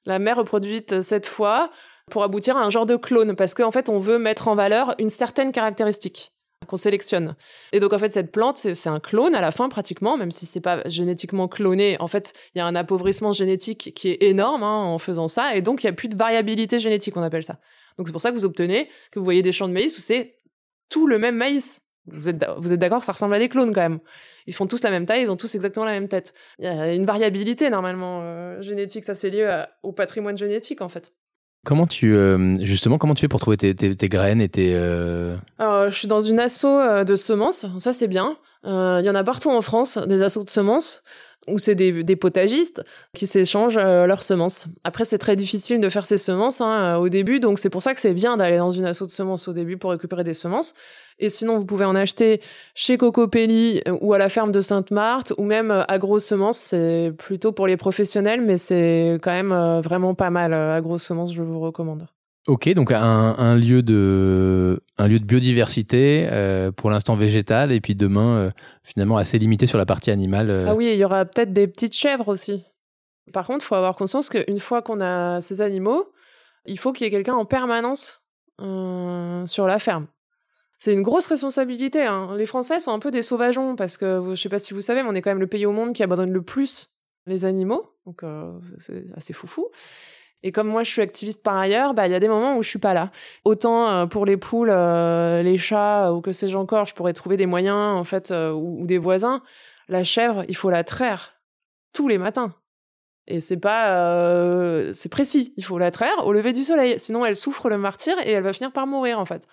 la mère reproduite cette fois pour aboutir à un genre de clone, parce qu'en fait on veut mettre en valeur une certaine caractéristique qu'on sélectionne. Et donc en fait cette plante c'est un clone à la fin pratiquement, même si c'est pas génétiquement cloné. En fait il y a un appauvrissement génétique qui est énorme hein, en faisant ça, et donc il y a plus de variabilité génétique on appelle ça. Donc c'est pour ça que vous obtenez que vous voyez des champs de maïs où c'est tout le même maïs. Vous êtes, vous êtes d'accord, ça ressemble à des clones quand même. Ils font tous la même taille, ils ont tous exactement la même tête. Il y a une variabilité normalement euh, génétique, ça c'est lié au patrimoine génétique en fait. Comment tu euh, justement comment tu fais pour trouver tes, graines et tes euh... Je suis dans une asso euh, de semences, ça c'est bien. Il y en a partout en France des assos de semences où c'est des, potagistes qui s'échangent leurs semences. Après, c'est très difficile de faire ces semences hein, au début, donc c'est pour ça que c'est bien d'aller dans une asso de semences au début pour récupérer des semences. Et sinon, vous pouvez en acheter chez Cocopelli euh, ou à la ferme de Sainte-Marthe ou même euh, Agro Semences. C'est plutôt pour les professionnels, mais c'est quand même euh, vraiment pas mal. Agro Semences, je vous recommande. Ok, donc un, lieu de biodiversité pour l'instant végétal et puis demain finalement assez limité sur la partie animale. Ah oui, il y aura peut-être des petites chèvres aussi. Par contre, il faut avoir conscience qu'une fois qu'on a ces animaux, il faut qu'il y ait quelqu'un en permanence euh, sur la ferme. C'est une grosse responsabilité. Hein. Les Français sont un peu des sauvageons parce que je sais pas si vous savez, mais on est quand même le pays au monde qui abandonne le plus les animaux, donc euh, c'est assez foufou. Et comme moi, je suis activiste par ailleurs, bah il y a des moments où je suis pas là. Autant euh, pour les poules, euh, les chats ou que sais-je encore, je pourrais trouver des moyens en fait ou, des voisins. La chèvre, il faut la traire tous les matins. Et c'est pas, c'est précis. Il faut la traire au lever du soleil, sinon elle souffre le martyr et elle va finir par mourir en fait.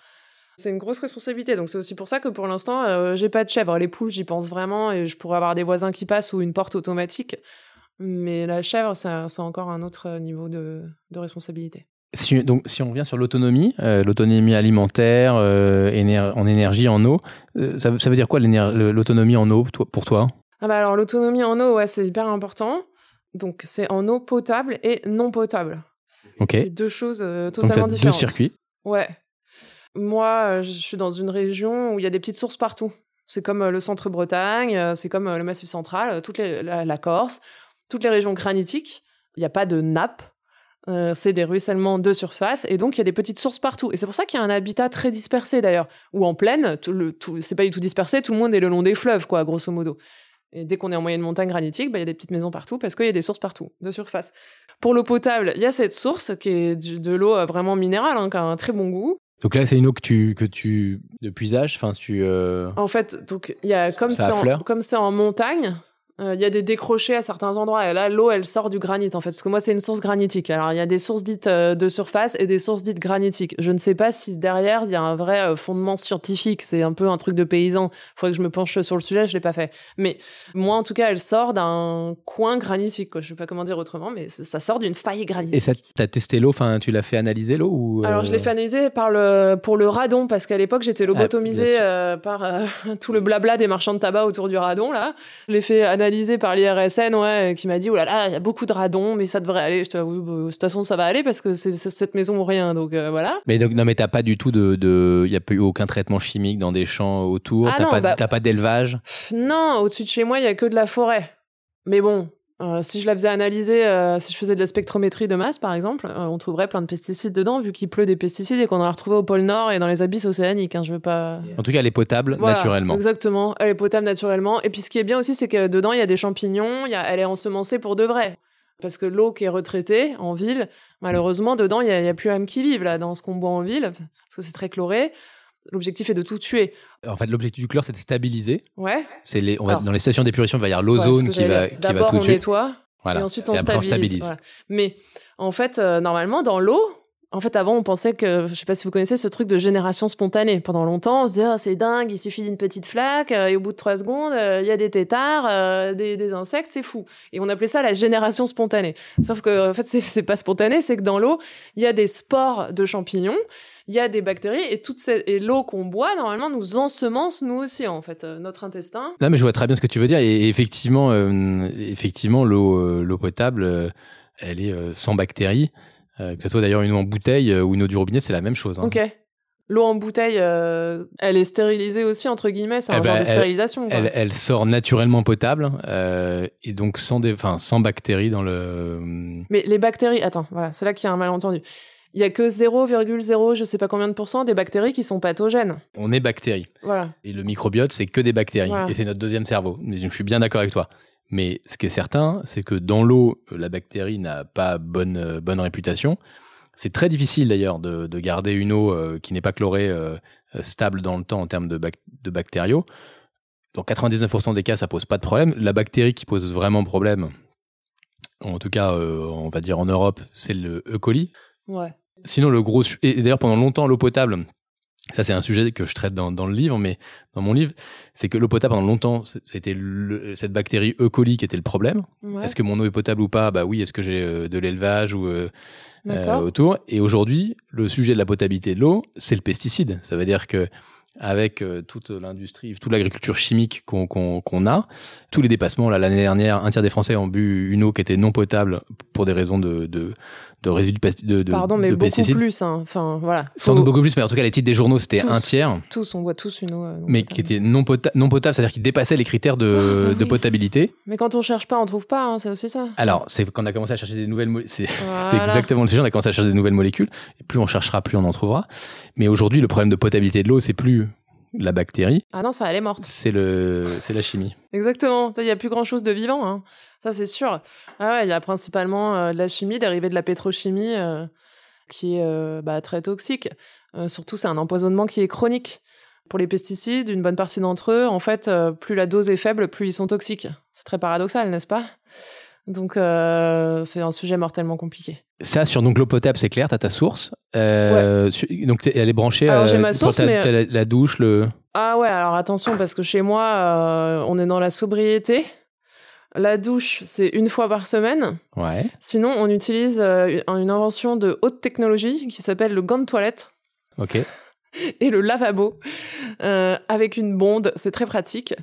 C'est une grosse responsabilité. Donc c'est aussi pour ça que pour l'instant, euh, j'ai pas de chèvre. Les poules, j'y pense vraiment et je pourrais avoir des voisins qui passent ou une porte automatique. Mais la chèvre, c'est encore un autre niveau de, de responsabilité. Si, donc, si on revient sur l'autonomie, euh, l'autonomie alimentaire, euh, en énergie, en eau, euh, ça, ça, veut dire quoi l'autonomie en eau pour toi? Ah bah Alors l'autonomie en eau, ouais, c'est hyper important. Donc c'est en eau potable et non potable. Ok. C'est deux choses totalement donc, différentes. Deux circuits. Ouais. Moi, euh, je suis dans une région où il y a des petites sources partout. C'est comme euh, le centre-Bretagne, euh, c'est comme le Massif central, toute la, Corse, toutes les régions granitiques. Il n'y a pas de nappe. c'est des ruissellements de surface et donc il y a des petites sources partout et c'est pour ça qu'il y a un habitat très dispersé d'ailleurs ou en plaine tout c'est pas du tout dispersé tout le monde est le long des fleuves quoi grosso modo et dès qu'on est en moyenne montagne granitique bah, il y a des petites maisons partout parce qu'il y a des sources partout de surface pour l'eau potable il y a cette source qui est de l'eau vraiment minérale hein, qui a un très bon goût donc là, c'est une eau que tu, que tu de puisage, enfin tu. Euh, en fait, donc il y a comme c'est en, comme c'est en montagne, euh, il y a des décrochés à certains endroits. Et là, l'eau, elle sort du granit, en fait. Parce que moi, c'est une source granitique. Alors, il y a des sources dites euh, de surface et des sources dites granitiques. Je ne sais pas si derrière, il y a un vrai euh, fondement scientifique. C'est un peu un truc de paysan. Il faudrait que je me penche sur le sujet. Je l'ai pas fait. Mais moi, en tout cas, elle sort d'un coin granitique. Quoi. Je sais pas comment dire autrement, mais ça sort d'une faille granitique. Et ça, t'as testé l'eau? Enfin, tu l'as fait analyser l'eau ou Alors, je l'ai fait analyser par le, pour le radon. Parce qu'à l'époque, j'étais lobotomisée ah, par tout le blabla des marchands de tabac autour du radon, là. Je l'ai fait analyser par l'IRS scène, ouais, qui m'a dit, oh là là, il y a beaucoup de radons, mais ça devrait aller. Je bah, de toute façon, ça va aller parce que c'est cette maison ou rien, donc euh, voilà. Mais donc, non, mais t'as pas du tout de, de, il y a eu aucun traitement chimique dans des champs autour? Ah t'as pas, bah pas d'élevage? Non, au-dessus de chez moi, il y a que de la forêt. Mais bon, euh, si je la faisais analyser, euh, si je faisais de la spectrométrie de masse, par exemple, euh, on trouverait plein de pesticides dedans, vu qu'il pleut des pesticides et qu'on en a retrouvé au pôle Nord et dans les abysses océaniques. Hein, je veux pas. En tout cas, elle est potable naturellement. Exactement, elle est potable naturellement. Et puis, ce qui est bien aussi, c'est que dedans, il y a des champignons. Y a... Elle est ensemencée pour de vrai. Parce que l'eau qui est retraitée en ville, malheureusement, dedans, il y, a, plus âme qui vive là, dans ce qu'on boit en ville, parce que c'est très chloré. L'objectif est de tout tuer. En fait, l'objectif du chlore, c'est de stabiliser. Ouais. C'est les, on va, dans les stations d'épuration, il va y avoir l'ozone qui va, qui va tout D'abord, on nettoie, et ensuite on stabilise. Mais en fait, euh, normalement, dans l'eau, en fait, avant, on pensait que, je sais pas si vous connaissez ce truc de génération spontanée. Pendant longtemps, on se disait, ah, c'est dingue, il suffit d'une petite flaque, euh, et au bout de trois secondes, euh, il y a des têtards, des, des, insectes, c'est fou. Et on appelait ça la génération spontanée. Sauf que, en fait, c'est pas spontané, c'est que dans l'eau, il y a des spores de champignons, il y a des bactéries, et toute l'eau qu'on boit, normalement, nous ensemence, nous aussi, en fait, notre intestin. Non, mais je vois très bien ce que tu veux dire, et, effectivement, effectivement, l'eau potable, elle est sans bactéries. Euh, que ce soit d'ailleurs une eau en bouteille euh, ou une eau du robinet, c'est la même chose. Hein. Ok. L'eau en bouteille, euh, elle est stérilisée aussi, entre guillemets, c'est un eh genre ben, de stérilisation. Elle, elle, sort naturellement potable et donc sans, des, sans bactéries dans le... Mais les bactéries, attends, voilà, c'est là qu'il y a un malentendu. Il y a que 0,0 je sais pas combien de pourcents des bactéries qui sont pathogènes. On est bactéries. Voilà. Et le microbiote, c'est que des bactéries. Et c'est notre deuxième cerveau. Je suis bien d'accord avec toi. Mais ce qui est certain, c'est que dans l'eau, la bactérie n'a pas bonne, euh, bonne réputation. C'est très difficile d'ailleurs de, de, garder une eau euh, qui n'est pas chlorée euh, stable dans le temps en termes de, de bactériaux. Dans 99% des cas, ça pose pas de problème. La bactérie qui pose vraiment problème, en tout cas, on va dire en Europe, c'est le E. coli. Ouais. Sinon, le gros. Et d'ailleurs, pendant longtemps, l'eau potable, ça c'est un sujet que je traite dans, dans, le livre, mais dans mon livre, c'est que l'eau potable pendant longtemps, c'était cette bactérie E. coli qui était le problème. Est-ce que mon eau est potable ou pas? Bah oui. Est-ce que j'ai euh, de l'élevage ou euh, euh, autour? Et aujourd'hui, le sujet de la potabilité de l'eau, c'est le pesticide. Ça veut dire que avec toute l'industrie, toute l'agriculture chimique qu'on a, tous les dépassements. Là, l'année dernière, un tiers des Français ont bu une eau qui était non potable pour des raisons de, de, de résidus de, de, Pardon, mais de beaucoup pesticides. plus. hein. Enfin, voilà. Sans doute beaucoup plus, mais en tout cas, les titres des journaux, c'était un tiers, Tous, on boit tous une eau. euh, mais potable. qui était non, pota- non potable, c'est-à-dire qui dépassait les critères de, Ah, de potabilité. Mais quand on cherche pas, on trouve pas. hein, c'est aussi ça. Alors, c'est quand on a commencé à chercher des nouvelles molécules, c'est exactement le sujet, on a commencé à chercher des nouvelles molécules, et plus on cherchera, plus on en trouvera. Mais aujourd'hui, le problème de potabilité de l'eau, c'est plus la bactérie, Ah non, ça, elle est morte. c'est le, c'est la chimie. Exactement. Il n'y a plus grand chose de vivant. hein. Ça, c'est sûr. Ah ouais, il y a principalement euh, de la chimie dérivée de la pétrochimie euh, qui est euh, bah, très toxique. Surtout, c'est un empoisonnement qui est chronique. Pour les pesticides, une bonne partie d'entre eux, en fait, plus la dose est faible, plus ils sont toxiques. C'est très paradoxal, n'est-ce pas? Donc, euh, c'est un sujet mortellement compliqué. Ça, sur donc l'eau potable, c'est clair, t'as ta source. Euh, sur- donc elle est branchée Alors, euh, j'ai ma pour source, ta- mais- la, la douche, le. Ah ouais, alors attention, parce que chez moi, euh, on est dans la sobriété. La douche, c'est une fois par semaine. Ouais. Sinon, on utilise euh, une invention de haute technologie qui s'appelle le gant de toilette Ok. et le lavabo euh, avec une bonde. C'est très pratique.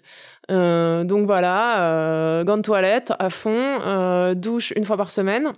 Euh, donc voilà, euh, gant de toilette à fond, douche une fois par semaine.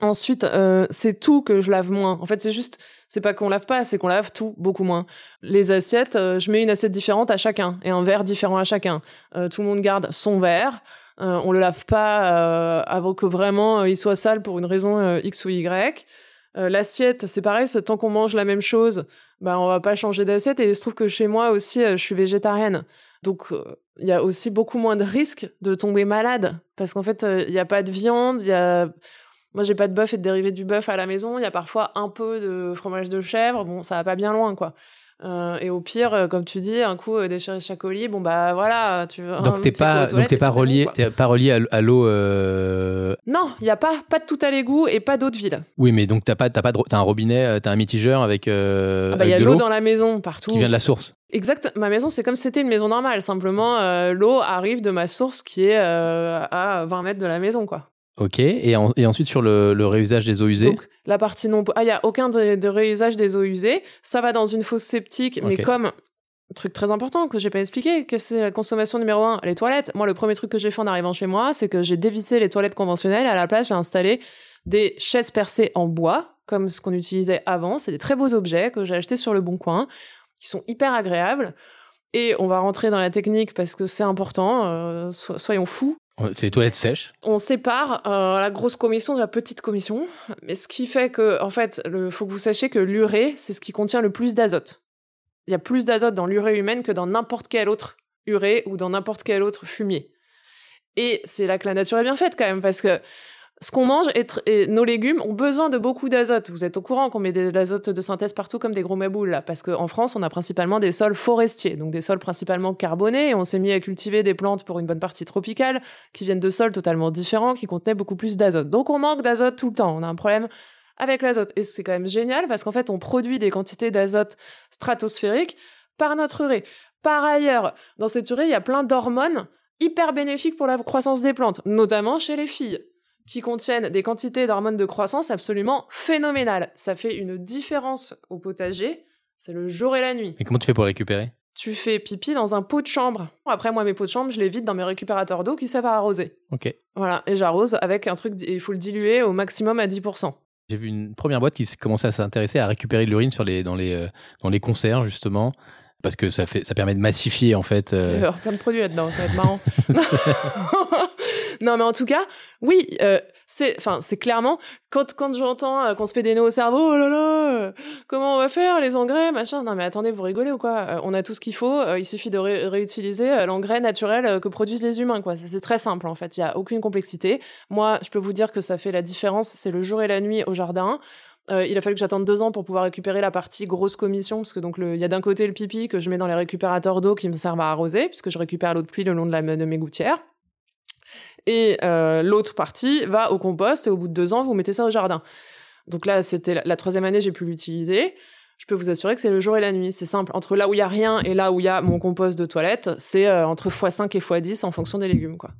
Ensuite, c'est tout que je lave moins. En fait, c'est juste, c'est pas qu'on lave pas, c'est qu'on lave tout beaucoup moins. Les assiettes, je mets une assiette différente à chacun et un verre différent à chacun. Tout le monde garde son verre. On le lave pas avant que vraiment il soit sale pour une raison X ou Y. L'assiette, c'est pareil, tant qu'on mange la même chose, bah on va pas changer d'assiette. Et il se trouve que chez moi aussi, euh, je suis végétarienne. Donc, euh, il y a aussi beaucoup moins de risques de tomber malade. Parce qu'en fait, euh, il n'y a pas de viande, il y a... Moi, j'ai pas de bœuf et de dérivés du bœuf à la maison. Il y a parfois un peu de fromage de chèvre. Bon, ça va pas bien loin, quoi. Euh, et au pire, euh, comme tu dis, un coup euh, déchiré chaque colis, bon bah voilà, tu veux Donc t'es pas, donc t'es pas relié, t'es pas relié à, l'eau. euh, Non, il y a pas pas de tout à l'égout et pas d'eau de ville. Oui, mais donc t'as pas, t'as pas, de un robinet, t'as un mitigeur avec, euh, Ah bah il y a de l'eau dans la maison partout. qui vient de la source. Exact. Ma maison, c'est comme si c'était une maison normale. Simplement, l'eau arrive de ma source qui est à 20 mètres de la maison, quoi. Ok. Et, en- et ensuite sur le, le réusage des eaux usées. Donc, la partie non... Ah, il y a aucun de, de réusage des eaux usées. Ça va dans une fosse septique, mais Ok. comme... Truc très important que j'ai pas expliqué, que c'est la consommation numéro un, les toilettes. Moi, le premier truc que j'ai fait en arrivant chez moi, c'est que j'ai dévissé les toilettes conventionnelles à la place, j'ai installé des chaises percées en bois, comme ce qu'on utilisait avant. C'est des très beaux objets que j'ai achetés sur le Bon Coin, qui sont hyper agréables. Et on va rentrer dans la technique parce que c'est important, euh, so- soyons fous. C'est les toilettes sèches. On sépare euh, la grosse commission de la petite commission, mais ce qui fait que, en fait, il faut que vous sachiez que l'urée, c'est ce qui contient le plus d'azote. Il y a plus d'azote dans l'urée humaine que dans n'importe quel autre urée ou dans n'importe quel autre fumier. Et c'est là que la nature est bien faite quand même, parce que ce qu'on mange et, nos légumes ont besoin de beaucoup d'azote. Vous êtes au courant qu'on met de l'azote de synthèse partout comme des gros maboules là, parce qu'en France on a principalement des sols forestiers, donc des sols principalement carbonés. Et on s'est mis à cultiver des plantes pour une bonne partie tropicales qui viennent de sols totalement différents, qui contenaient beaucoup plus d'azote. Donc on manque d'azote tout le temps. On a un problème avec l'azote. Et c'est quand même génial parce qu'en fait, on produit des quantités d'azote stratosphériques par notre urée. Par ailleurs, dans cette urée, il y a plein d'hormones hyper bénéfiques pour la croissance des plantes, notamment chez les filles, qui contiennent des quantités d'hormones de croissance absolument phénoménales. Ça fait une différence au potager, c'est le jour et la nuit. Et comment tu fais pour récupérer? Tu fais pipi dans un pot de chambre. Après, moi, mes pots de chambre, je les vide dans mes récupérateurs d'eau qui servent à arroser. Ok. Voilà, et j'arrose avec un truc, il faut le diluer au maximum à 10%. J'ai vu une première boîte qui commençait à s'intéresser à récupérer de l'urine sur les, dans, les, euh, dans les concerts, justement, parce que ça, fait, ça permet de massifier, en fait. Il va y euh, avoir plein de produits là-dedans, ça va être marrant. non, mais en tout cas, oui, euh, c'est, enfin, c'est clairement quand quand j'entends euh, qu'on se fait des nœuds au cerveau, oh là là, comment on va faire les engrais, machin. Non, mais attendez, vous rigolez ou quoi? Euh, On a tout ce qu'il faut. euh, il suffit de ré- réutiliser l'engrais naturel que produisent les humains, quoi. C'est très simple en fait. Il y a aucune complexité. Moi, je peux vous dire que ça fait la différence. C'est le jour et la nuit au jardin. Il a fallu que j'attende deux ans pour pouvoir récupérer la partie grosse commission, parce que donc il y a d'un côté le pipi que je mets dans les récupérateurs d'eau qui me servent à arroser, puisque je récupère l'eau de pluie le long de, la, de mes gouttières. Et euh, l'autre partie va au compost, et au bout de deux ans, vous mettez ça au jardin. Donc là, c'était la, troisième année, j'ai pu l'utiliser. Je peux vous assurer que c'est le jour et la nuit. C'est simple. Entre là où il y a rien et là où il y a mon compost de toilette, c'est euh, entre x5 et x10 en fonction des légumes, quoi.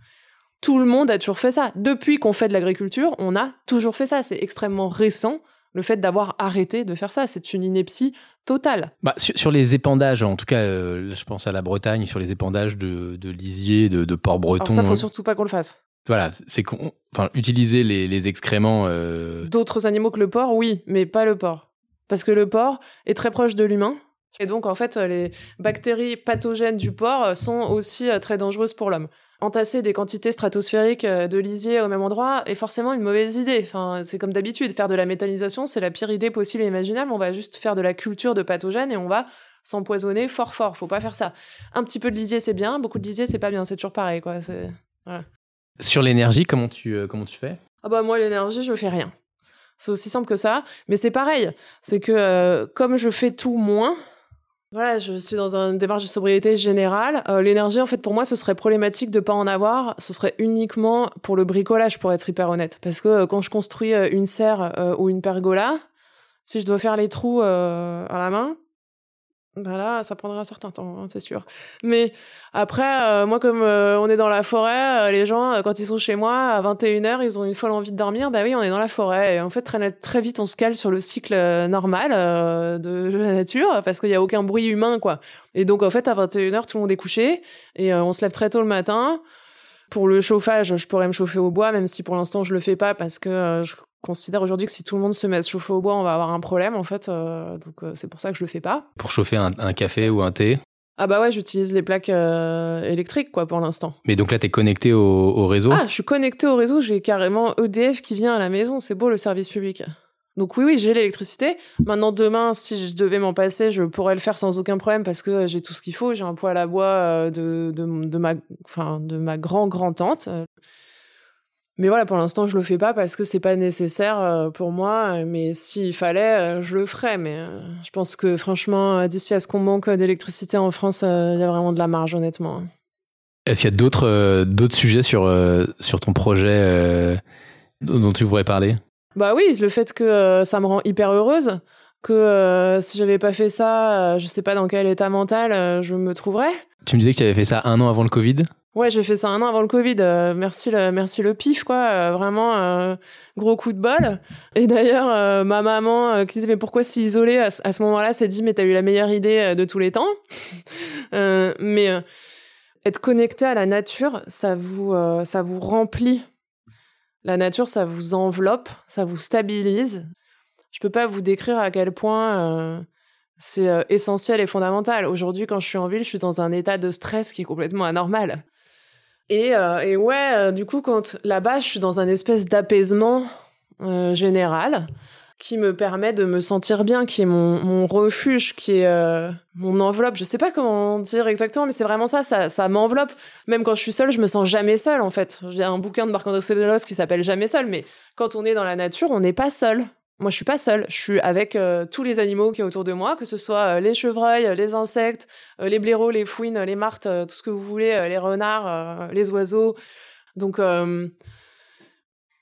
Tout le monde a toujours fait ça. Depuis qu'on fait de l'agriculture, on a toujours fait ça. C'est extrêmement récent le fait d'avoir arrêté de faire ça. C'est une ineptie totale. Bah, sur, sur les épandages, en tout cas, euh, je pense à la Bretagne, sur les épandages de, de lisier, de, de porc Alors breton. ça, faut surtout pas qu'on le fasse. voilà, c'est enfin utiliser les, excréments d'autres animaux que le porc, oui, mais pas le porc, parce que le porc est très proche de l'humain. Et donc, en fait, les bactéries pathogènes du porc sont aussi très dangereuses pour l'homme entasser des quantités stratosphériques euh, de lisier au même endroit est forcément une mauvaise idée. Enfin, c'est comme d'habitude, faire de la méthanisation, c'est la pire idée possible et imaginable. On va juste faire de la culture de pathogènes et on va s'empoisonner fort fort. Faut pas faire ça. Un petit peu de lisier, c'est bien. Beaucoup de lisier, c'est pas bien. C'est toujours pareil, quoi. Sur l'énergie, comment tu euh, comment tu fais? Ah bah moi, l'énergie, je fais rien. C'est aussi simple que ça. Mais c'est pareil. C'est que euh, comme je fais tout moins, voilà, je suis dans une démarche de sobriété générale. Euh, l'énergie, en fait, pour moi, ce serait problématique de pas en avoir. Ce serait uniquement pour le bricolage, pour être hyper honnête. Parce que euh, quand je construis euh, une serre ou une pergola, si je dois faire les trous à la main, voilà, ça prendra un certain temps, hein, c'est sûr. Mais après, euh, moi, comme euh, on est dans la forêt, euh, les gens, quand ils sont chez moi, à 21h, ils ont une folle envie de dormir. Bah oui, on est dans la forêt. Et en fait, très, très vite, on se cale sur le cycle normal de, la nature, parce qu'il n'y a aucun bruit humain, quoi. Et donc, en fait, à 21h, tout le monde est couché, et on se lève très tôt le matin. Pour le chauffage, je pourrais me chauffer au bois, même si pour l'instant, je le fais pas, parce que je considère aujourd'hui que si tout le monde se met à se chauffer au bois, on va avoir un problème en fait. Euh, donc euh, c'est pour ça que je le fais pas. Pour chauffer un, café ou un thé? Ah bah ouais, j'utilise les plaques euh, électriques quoi pour l'instant. Mais donc là, t'es connecté au, réseau? Ah, je suis connecté au réseau. J'ai carrément EDF qui vient à la maison. C'est beau le service public. Donc oui, oui, j'ai l'électricité. Maintenant, demain, si je devais m'en passer, je pourrais le faire sans aucun problème parce que j'ai tout ce qu'il faut. J'ai un poêle à bois de, de, de ma, enfin, de ma grand-grand-tante. Mais voilà, pour l'instant, je le fais pas parce que c'est pas nécessaire euh, pour moi. Mais s'il fallait, euh, je le ferais. Mais euh, je pense que franchement, d'ici à ce qu'on manque d'électricité en France, il y a vraiment de la marge, honnêtement. Est-ce qu'il y a d'autres d'autres sujets sur sur ton projet dont tu voudrais parler? Bah oui, le fait que ça me rend hyper heureuse. Que si j'avais pas fait ça, je sais pas dans quel état mental je me trouverais. Tu me disais que tu avais fait ça un an avant le Covid? Ouais, j'ai fait ça un an avant le Covid. Euh, merci, le, merci le pif, quoi. Euh, vraiment, euh, gros coup de bol. Et d'ailleurs, ma maman, qui disait mais pourquoi s'y isoler à, ce moment-là, s'est dit mais t'as eu la meilleure idée de tous les temps. mais être connecté à la nature, ça vous, ça vous remplit. La nature, ça vous enveloppe, ça vous stabilise. Je peux pas vous décrire à quel point c'est essentiel et fondamental. Aujourd'hui, quand je suis en ville, je suis dans un état de stress qui est complètement anormal. Et, euh, ouais, euh, du coup, quand là-bas, je suis dans un espèce d'apaisement euh, général qui me permet de me sentir bien, qui est mon, refuge, qui est euh, mon enveloppe. Je sais pas comment dire exactement, mais c'est vraiment ça, ça, m'enveloppe. Même quand je suis seule, je me sens jamais seule, en fait. J'ai un bouquin de Marc-André qui s'appelle Jamais seul, mais quand on est dans la nature, on n'est pas seul. Moi, je suis pas seule. Je suis avec euh, tous les animaux qui sont autour de moi, que ce soit euh, les chevreuils, euh, les insectes, les blaireaux, les fouines, les martes, tout ce que vous voulez, les renards, les oiseaux. Donc,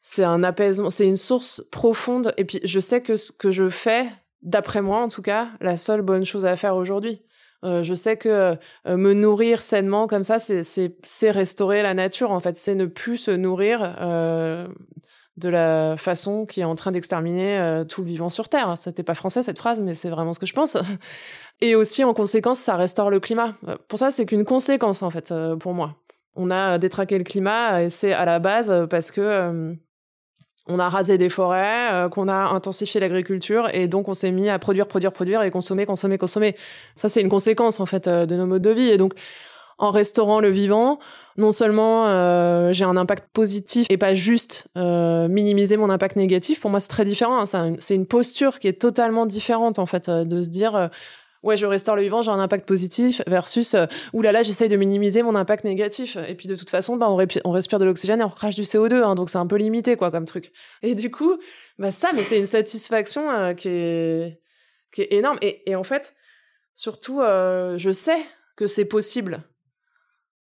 c'est un apaisement, c'est une source profonde. Et puis, je sais que ce que je fais, d'après moi en tout cas, la seule bonne chose à faire aujourd'hui. je sais que me nourrir sainement comme ça, c'est restaurer la nature. En fait, c'est ne plus se nourrir de la façon qui est en train d'exterminer euh, tout le vivant sur Terre. C'était pas français cette phrase, mais c'est vraiment ce que je pense. Et aussi, en conséquence, ça restaure le climat. Euh, pour ça, c'est qu'une conséquence, en fait, euh, pour moi. On a détraqué le climat, et c'est à la base parce que on a rasé des forêts, qu'on a intensifié l'agriculture, et donc on s'est mis à produire, produire, produire, et consommer, consommer, consommer. Ça, c'est une conséquence, en fait, de nos modes de vie. Et donc, en restaurant le vivant, non seulement euh, j'ai un impact positif et pas juste euh, minimiser mon impact négatif. Pour moi, c'est très différent. Hein. C'est une posture qui est totalement différente en fait euh, de se dire ouais, je restaure le vivant, j'ai un impact positif versus oulala, j'essaye de minimiser mon impact négatif. Et puis de toute façon, bah, on, respire de l'oxygène et on crache du CO2, hein, donc c'est un peu limité quoi comme truc. Et du coup, bah ça, mais c'est une satisfaction qui est énorme. Et en fait, surtout, je sais que c'est possible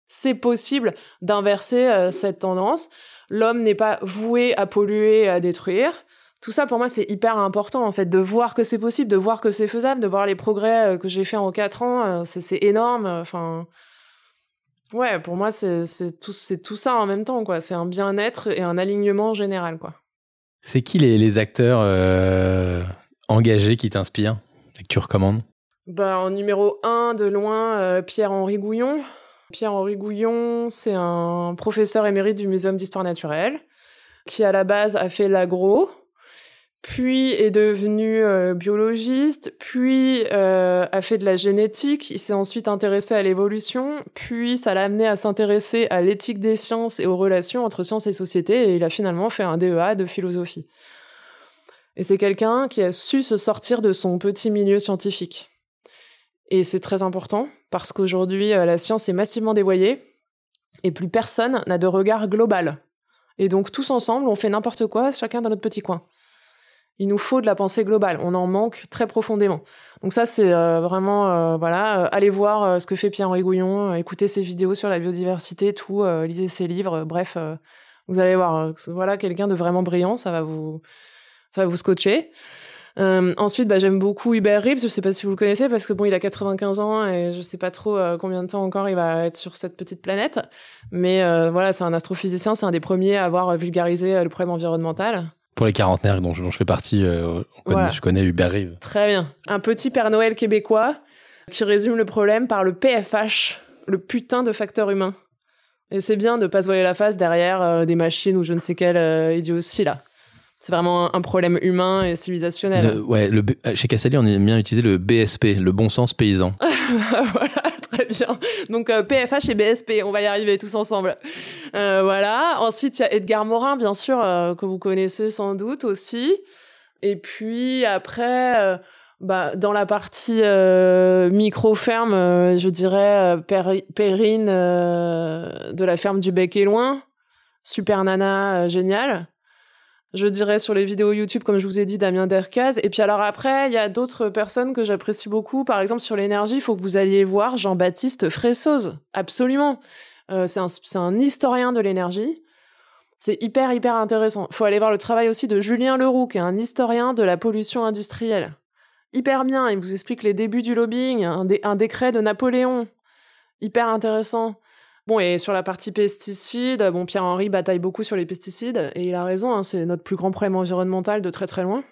c'est possible d'inverser euh, cette tendance. L'homme n'est pas voué à polluer et à détruire. Tout ça, pour moi, c'est hyper important, en fait, de voir que c'est possible, de voir que c'est faisable, de voir les progrès euh, que j'ai fait en quatre ans. Euh, c'est énorme. Enfin, ouais, pour moi, c'est tout, tout ça en même temps, quoi. C'est un bien-être et un alignement général, quoi. C'est qui les, acteurs engagés qui t'inspirent et que tu recommandes? Bah, En numéro un, de loin, Pierre-Henri Gouillon Pierre-Henri Gouillon, c'est un professeur émérite du Muséum d'histoire naturelle qui à la base a fait l'agro, puis est devenu euh, biologiste, puis euh, a fait de la génétique, il s'est ensuite intéressé à l'évolution, puis ça l'a amené à s'intéresser à l'éthique des sciences et aux relations entre sciences et société, et il a finalement fait un DEA de philosophie. Et c'est quelqu'un qui a su se sortir de son petit milieu scientifique. Et c'est très important, parce qu'aujourd'hui, euh, la science est massivement dévoyée, et plus personne n'a de regard global. Et donc tous ensemble, on fait n'importe quoi, chacun dans notre petit coin. Il nous faut de la pensée globale. On en manque très profondément. Donc ça, c'est euh, vraiment, euh, voilà, euh, allez voir ce que fait Pierre-Henri Gouillon, écoutez ses vidéos sur la biodiversité, tout, lisez ses livres. bref, vous allez voir, voilà, quelqu'un de vraiment brillant, ça va vous, ça va vous scotcher. Ensuite, bah, j'aime beaucoup Hubert Reeves. Je sais pas si vous le connaissez parce que bon, il a 95 ans et je sais pas trop combien de temps encore il va être sur cette petite planète. Mais voilà, c'est un astrophysicien, c'est un des premiers à avoir vulgarisé le problème environnemental pour les quarantenaires dont je, je fais partie, euh, je connais Hubert Rive. Très bien. Un petit Père Noël québécois qui résume le problème par le PFH, le putain de facteur humain. Et c'est bien de pas se voiler la face derrière euh, des machines ou je ne sais quelle euh, idiotie là. C'est vraiment un problème humain et civilisationnel. ouais, le, chez Cassali, on aime bien utiliser le BSP, le bon sens paysan. voilà, très bien. Donc PFH et BSP, on va y arriver tous ensemble. Euh, voilà. Ensuite, il y a Edgar Morin, bien sûr, euh, que vous connaissez sans doute aussi. Et puis après, euh, bah, dans la partie micro-ferme, je dirais Perrine de la ferme du Bec et Loin. Super nana, génial je dirais sur les vidéos YouTube, comme je vous ai dit, Damien Dercaz. Et puis alors après, il y a d'autres personnes que j'apprécie beaucoup. Par exemple, sur l'énergie, il faut que vous alliez voir Jean-Baptiste Fressoz. Absolument. Euh, c'est un, historien de l'énergie. C'est hyper, hyper intéressant. faut aller voir le travail aussi de Julien Leroux, qui est un historien de la pollution industrielle. Hyper bien, il vous explique les débuts du lobbying, un décret de Napoléon. Hyper intéressant. Bon, et sur la partie pesticides, bon, Pierre-Henri bataille beaucoup sur les pesticides, et il a raison, hein, c'est notre plus grand problème environnemental de très très loin.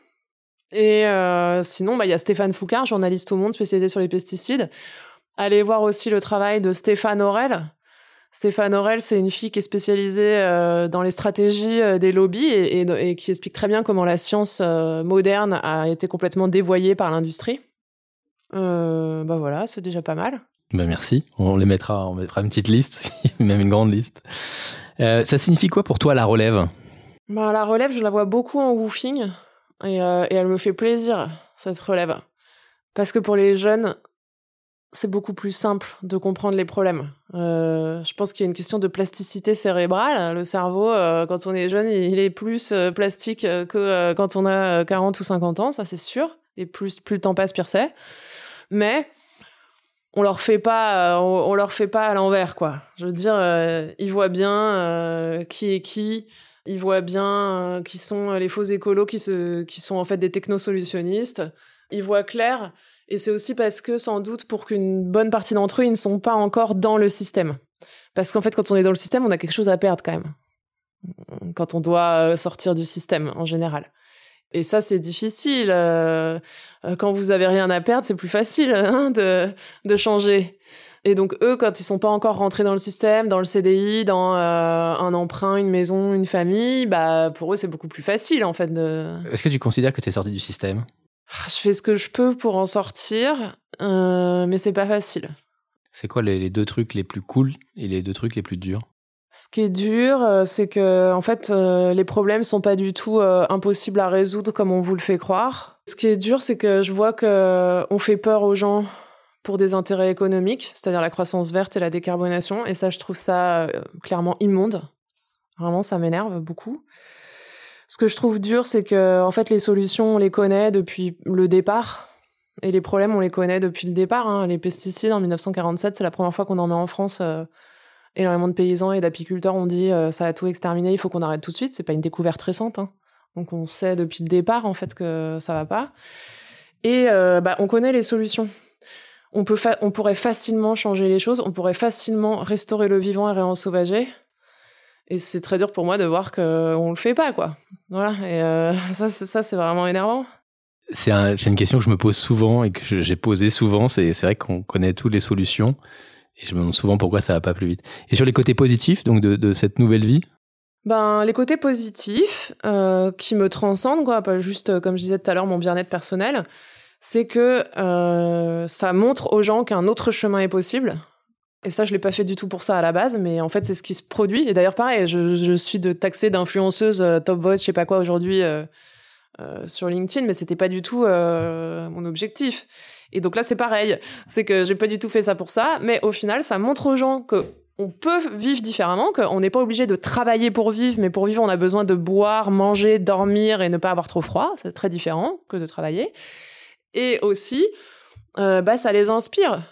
Et euh, sinon, bah, il y a Stéphane Foucard, journaliste au Monde spécialisé sur les pesticides. Allez voir aussi le travail de Stéphane Aurel, Stéphane Aurel, c'est une fille qui est spécialisée euh, dans les stratégies euh, des lobbies et, qui explique très bien comment la science moderne a été complètement dévoyée par l'industrie. bah voilà, c'est déjà pas mal. Bah merci. On les mettra, on mettra une petite liste, même une grande liste. ça signifie quoi pour toi la relève? Bah, la relève, je la vois beaucoup en woofing et, et elle me fait plaisir cette relève parce que pour les jeunes, c'est beaucoup plus simple de comprendre les problèmes. Euh, je pense qu'il y a une question de plasticité cérébrale. Le cerveau, euh, quand on est jeune, il est plus euh, plastique que quand on a 40 ou 50 ans, ça c'est sûr. Et plus, plus le temps passe, pire c'est. Mais on leur fait pas, on, leur fait pas à l'envers, quoi. Je veux dire, ils voient bien qui est qui. Ils voient bien qui sont les faux écolos qui, se, qui sont en fait des technosolutionnistes. Ils voient clair et c'est aussi parce que, sans doute, pour qu'une bonne partie d'entre eux, ils ne sont pas encore dans le système. Parce qu'en fait, quand on est dans le système, on a quelque chose à perdre quand même. Quand on doit euh, sortir du système, en général. Et ça, c'est difficile. Euh, euh, quand vous avez rien à perdre, c'est plus facile hein, de, de changer. Et donc eux, quand ils sont pas encore rentrés dans le système, dans le CDI, dans un emprunt, une maison, une famille, bah pour eux c'est beaucoup plus facile en fait. De... Est-ce que tu considères que tu es sorti du système? Ah, je fais ce que je peux pour en sortir, euh, mais c'est pas facile. C'est quoi les, deux trucs les plus cool et les deux trucs les plus durs? Ce qui est dur, euh, c'est que en fait, euh, les problèmes sont pas du tout impossibles à résoudre comme on vous le fait croire. Ce qui est dur, c'est que je vois que on fait peur aux gens pour des intérêts économiques, c'est-à-dire la croissance verte et la décarbonation, et ça, je trouve ça clairement immonde. Vraiment, ça m'énerve beaucoup. Ce que je trouve dur, c'est que en fait les solutions on les connaît depuis le départ et les problèmes on les connaît depuis le départ. Hein. Les pesticides en 1947, c'est la première fois qu'on en met en France. Euh, énormément de paysans et d'apiculteurs ont dit euh, ça a tout exterminé, il faut qu'on arrête tout de suite. C'est pas une découverte récente. Hein. Donc on sait depuis le départ en fait que ça va pas. Et euh, bah, on connaît les solutions. On, peut on pourrait facilement changer les choses, on pourrait facilement restaurer le vivant et réensauvager. Et c'est très dur pour moi de voir qu'on le fait pas, quoi. Voilà. Et euh, ça, c'est vraiment énervant. C'est un, une question que je me pose souvent et que j'ai posée souvent. C'est vrai qu'on connaît toutes les solutions. Et je me demande souvent pourquoi ça va pas plus vite. Et sur les côtés positifs, donc de, cette nouvelle vie? Ben, les côtés positifs euh, qui me transcendent, quoi, pas juste euh, comme je disais tout à l'heure mon bien-être personnel, c'est que euh, ça montre aux gens qu'un autre chemin est possible. Et ça, je l'ai pas fait du tout pour ça à la base, mais en fait, c'est ce qui se produit. Et d'ailleurs, pareil, je, suis taxée d'influenceuse top vote, je sais pas quoi aujourd'hui sur LinkedIn, mais c'était pas du tout mon objectif. Et donc là, c'est pareil, c'est que j'ai pas du tout fait ça pour ça, mais au final, ça montre aux gens que on peut vivre différemment, qu'on n'est pas obligé de travailler pour vivre, mais pour vivre, on a besoin de boire, manger, dormir et ne pas avoir trop froid. C'est très différent que de travailler. Et aussi, euh, bah, ça les inspire.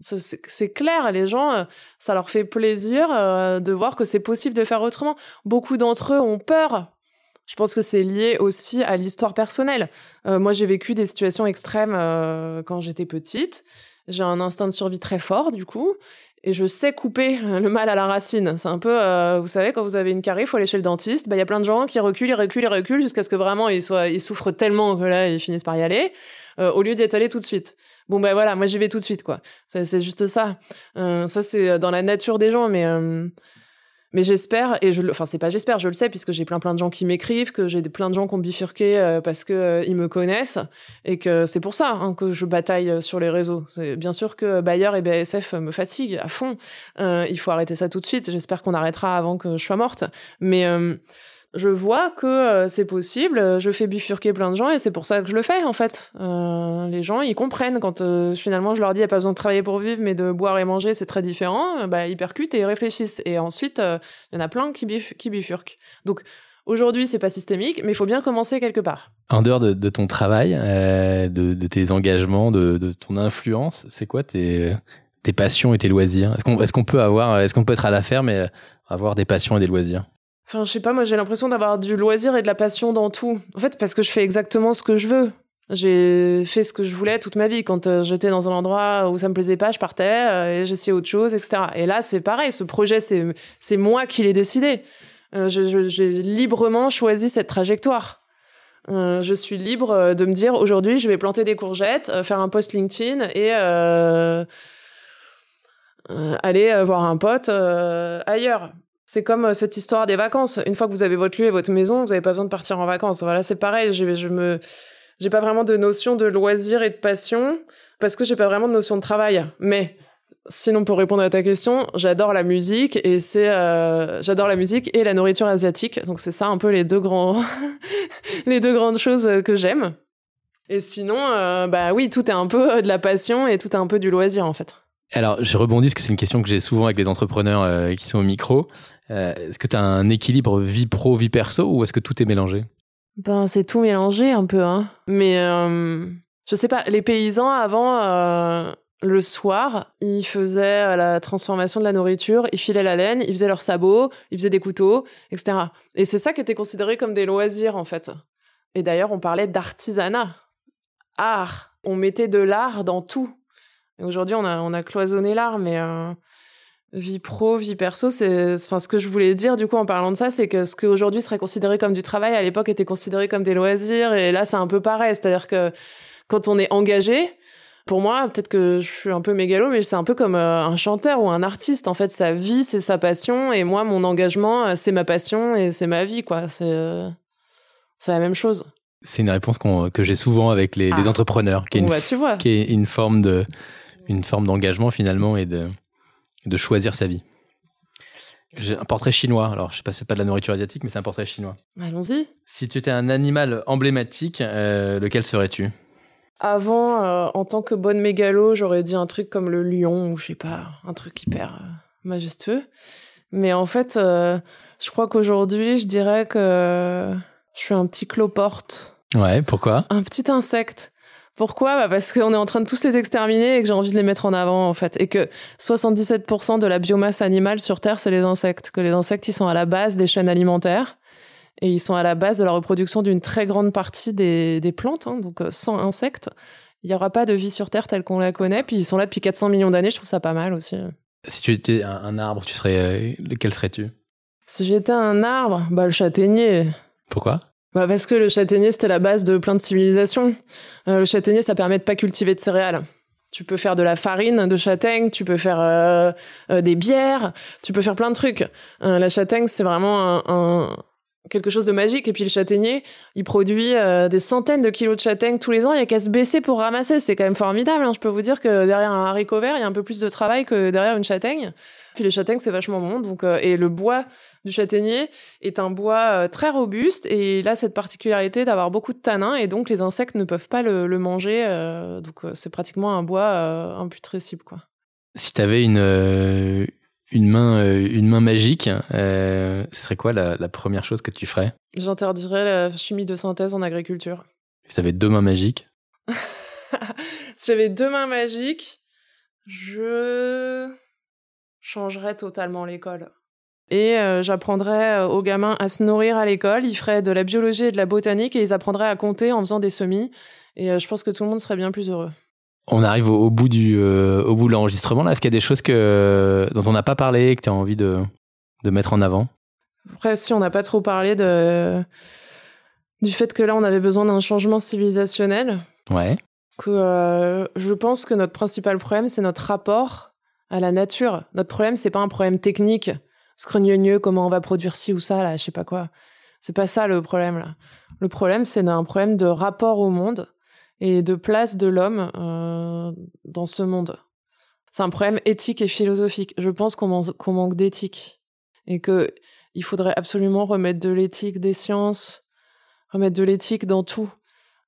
C'est clair, les gens, euh, ça leur fait plaisir euh, de voir que c'est possible de faire autrement. Beaucoup d'entre eux ont peur. Je pense que c'est lié aussi à l'histoire personnelle. Euh, moi, j'ai vécu des situations extrêmes euh, quand j'étais petite. J'ai un instinct de survie très fort, du coup, et je sais couper le mal à la racine. C'est un peu, euh, vous savez, quand vous avez une carie, il faut aller chez le dentiste. Bah, il y a plein de gens qui reculent, ils reculent, ils reculent jusqu'à ce que vraiment ils souffrent tellement que là, ils finissent par y aller, euh, au lieu d'y être allés tout de suite. Bon ben voilà, moi j'y vais tout de suite quoi. C'est juste ça. Euh, ça c'est dans la nature des gens, mais euh, mais j'espère et je, enfin c'est pas j'espère, je le sais puisque j'ai plein plein de gens qui m'écrivent, que j'ai plein de gens qui ont bifurqué euh, parce que euh, ils me connaissent et que c'est pour ça hein, que je bataille euh, sur les réseaux. C'est bien sûr que Bayer et BASF me fatiguent à fond. Euh, il faut arrêter ça tout de suite. J'espère qu'on arrêtera avant que je sois morte. Mais je vois que euh, c'est possible, je fais bifurquer plein de gens et c'est pour ça que je le fais en fait. Euh, les gens ils comprennent quand euh, finalement je leur dis il n'y a pas besoin de travailler pour vivre mais de boire et manger c'est très différent, bah ils percutent et ils réfléchissent et ensuite il y en a plein qui, bif qui bifurquent. Donc aujourd'hui c'est pas systémique mais il faut bien commencer quelque part. En dehors de, ton travail, de, tes engagements, de, ton influence, c'est quoi tes, passions et tes loisirs? Est-ce qu'on est qu'on peut avoir, est-ce qu'on peut être à la ferme et avoir des passions et des loisirs? Enfin, je sais pas, moi j'ai l'impression d'avoir du loisir et de la passion dans tout. En fait, parce que je fais exactement ce que je veux. J'ai fait ce que je voulais toute ma vie. Quand euh, j'étais dans un endroit où ça me plaisait pas, je partais euh, et j'essayais autre chose, etc. Et là, c'est pareil. Ce projet, c'est moi qui l'ai décidé. Euh, j'ai librement choisi cette trajectoire. Je suis libre de me dire aujourd'hui, je vais planter des courgettes, faire un post LinkedIn et aller voir un pote ailleurs. C'est comme euh, cette histoire des vacances. Une fois que vous avez votre lieu et votre maison, vous n'avez pas besoin de partir en vacances. Voilà, c'est pareil. Je, je me, j'ai pas vraiment de notion de loisir et de passion parce que j'ai pas vraiment de notion de travail. Mais sinon, pour répondre à ta question, j'adore la musique et c'est, euh, j'adore la musique et la nourriture asiatique. Donc c'est ça un peu les deux grands, les deux grandes choses que j'aime. Et sinon, euh, bah oui, tout est un peu de la passion et tout est un peu du loisir en fait. Alors, je rebondis parce que c'est une question que j'ai souvent avec les entrepreneurs qui sont au micro. Euh, est-ce que tu as un équilibre vie pro, vie perso ou est-ce que tout est mélangé? Ben, c'est tout mélangé un peu, hein. Mais euh, je sais pas, les paysans avant, euh, le soir, ils faisaient la transformation de la nourriture, ils filaient la laine, ils faisaient leurs sabots, ils faisaient des couteaux, etc. Et c'est ça qui était considéré comme des loisirs, en fait. Et d'ailleurs, on parlait d'artisanat. Art. On mettait de l'art dans tout Aujourd'hui, on a, on a cloisonné l'art, mais vie pro, vie perso, c'est, enfin, ce que je voulais dire, du coup, en parlant de ça, c'est que ce qui aujourd'hui serait considéré comme du travail, à l'époque, était considéré comme des loisirs, et là, c'est un peu pareil. C'est-à-dire que quand on est engagé, pour moi, peut-être que je suis un peu mégalo, mais c'est un peu comme euh, un chanteur ou un artiste. En fait, sa vie, c'est sa passion, et moi, mon engagement, euh, c'est ma passion et c'est ma vie, quoi. C'est, euh, c'est la même chose. C'est une réponse que j'ai souvent avec les, ah. les entrepreneurs, qui est, une, bah, tu vois. qui est une forme de, une forme d'engagement finalement et de, de choisir sa vie. J'ai un portrait chinois. Alors, je sais pas, c'est pas de la nourriture asiatique, mais c'est un portrait chinois. Allons-y. Si tu étais un animal emblématique, euh, lequel serais-tu? Avant, euh, en tant que bonne mégalo, j'aurais dit un truc comme le lion ou je sais pas, un truc hyper euh, majestueux. Mais en fait, je crois qu'aujourd'hui, je dirais que je suis un petit cloporte. Ouais, pourquoi? Un petit insecte. Pourquoi? Bah Parce qu'on est en train de tous les exterminer et que j'ai envie de les mettre en avant, en fait. Et que 77% de la biomasse animale sur Terre, c'est les insectes. Que les insectes, ils sont à la base des chaînes alimentaires et ils sont à la base de la reproduction d'une très grande partie des, des plantes. Hein. Donc, euh, sans insectes, il n'y aura pas de vie sur Terre telle qu'on la connaît. Puis ils sont là depuis 400 millions d'années. Je trouve ça pas mal aussi. Si tu étais un, un arbre, tu serais euh, lequel serais-tu? Si j'étais un arbre, bah le châtaignier. Pourquoi? Bah parce que le châtaignier, c'était la base de plein de civilisations. Euh, le châtaignier, ça permet de pas cultiver de céréales. Tu peux faire de la farine de châtaigne, tu peux faire euh, euh, des bières, tu peux faire plein de trucs. Euh, la châtaigne, c'est vraiment un, un- quelque chose de magique. Et puis le châtaignier, il produit des centaines de kilos de châtaigne tous les ans. Il y a qu'à se baisser pour ramasser. C'est quand même formidable. hein. Je peux vous dire que derrière un haricot vert, il y a un peu plus de travail que derrière une châtaigne. Puis les châtaignes, c'est vachement bon. Donc, euh, et le bois du châtaignier est un bois euh, très robuste et il a cette particularité d'avoir beaucoup de tanins et donc les insectes ne peuvent pas le, le manger. euh, donc euh, c'est pratiquement un bois euh, imputrescible, quoi. Si t'avais une, euh, une, main, une main magique, ce serait quoi la, la première chose que tu ferais? J'interdirais la chimie de synthèse en agriculture. Si t'avais deux mains magiques? Si j'avais deux mains magiques, je changerais totalement l'école. Et euh, j'apprendrais euh, aux gamins à se nourrir à l'école. Ils feraient de la biologie et de la botanique et ils apprendraient à compter en faisant des semis. Et euh, je pense que tout le monde serait bien plus heureux. On arrive au, au bout du euh, au bout de l'enregistrement là. Est-ce qu'il y a des choses que dont on n'a pas parlé et que tu as envie de, de mettre en avant? Après, si on n'a pas trop parlé de du fait que là, on avait besoin d'un changement civilisationnel, Ouais. que euh, je pense que notre principal problème, c'est notre rapport à la nature. Notre problème, c'est pas un problème technique, scrogneux, comment on va produire ci ou ça, là, je sais pas quoi. C'est pas ça le problème. Le problème, c'est un problème de rapport au monde et de place de l'homme euh, dans ce monde. C'est un problème éthique et philosophique. Je pense qu'on man- qu'on manque d'éthique et que il faudrait absolument remettre de l'éthique des sciences, remettre de l'éthique dans tout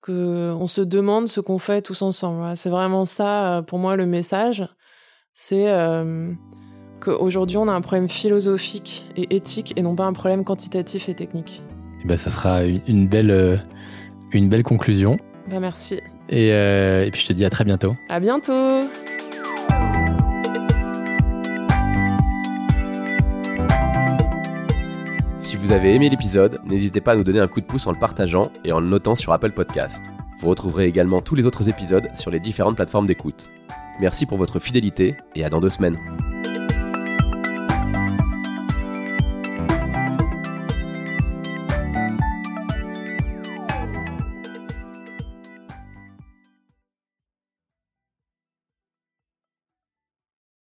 que on se demande ce qu'on fait tous ensemble. C'est vraiment ça, euh, pour moi, le message. C'est euh, qu'aujourd'hui, on a un problème philosophique et éthique et non pas un problème quantitatif et technique. Eh ben, ça sera une, belle euh, une belle conclusion. Bah, merci. Et, euh, et puis je te dis à très bientôt. À bientôt! Si vous avez aimé l'épisode, n'hésitez pas à nous donner un coup de pouce en le partageant et en le notant sur Apple Podcast. Vous retrouverez également tous les autres épisodes sur les différentes plateformes d'écoute. Merci pour votre fidélité et à dans deux semaines.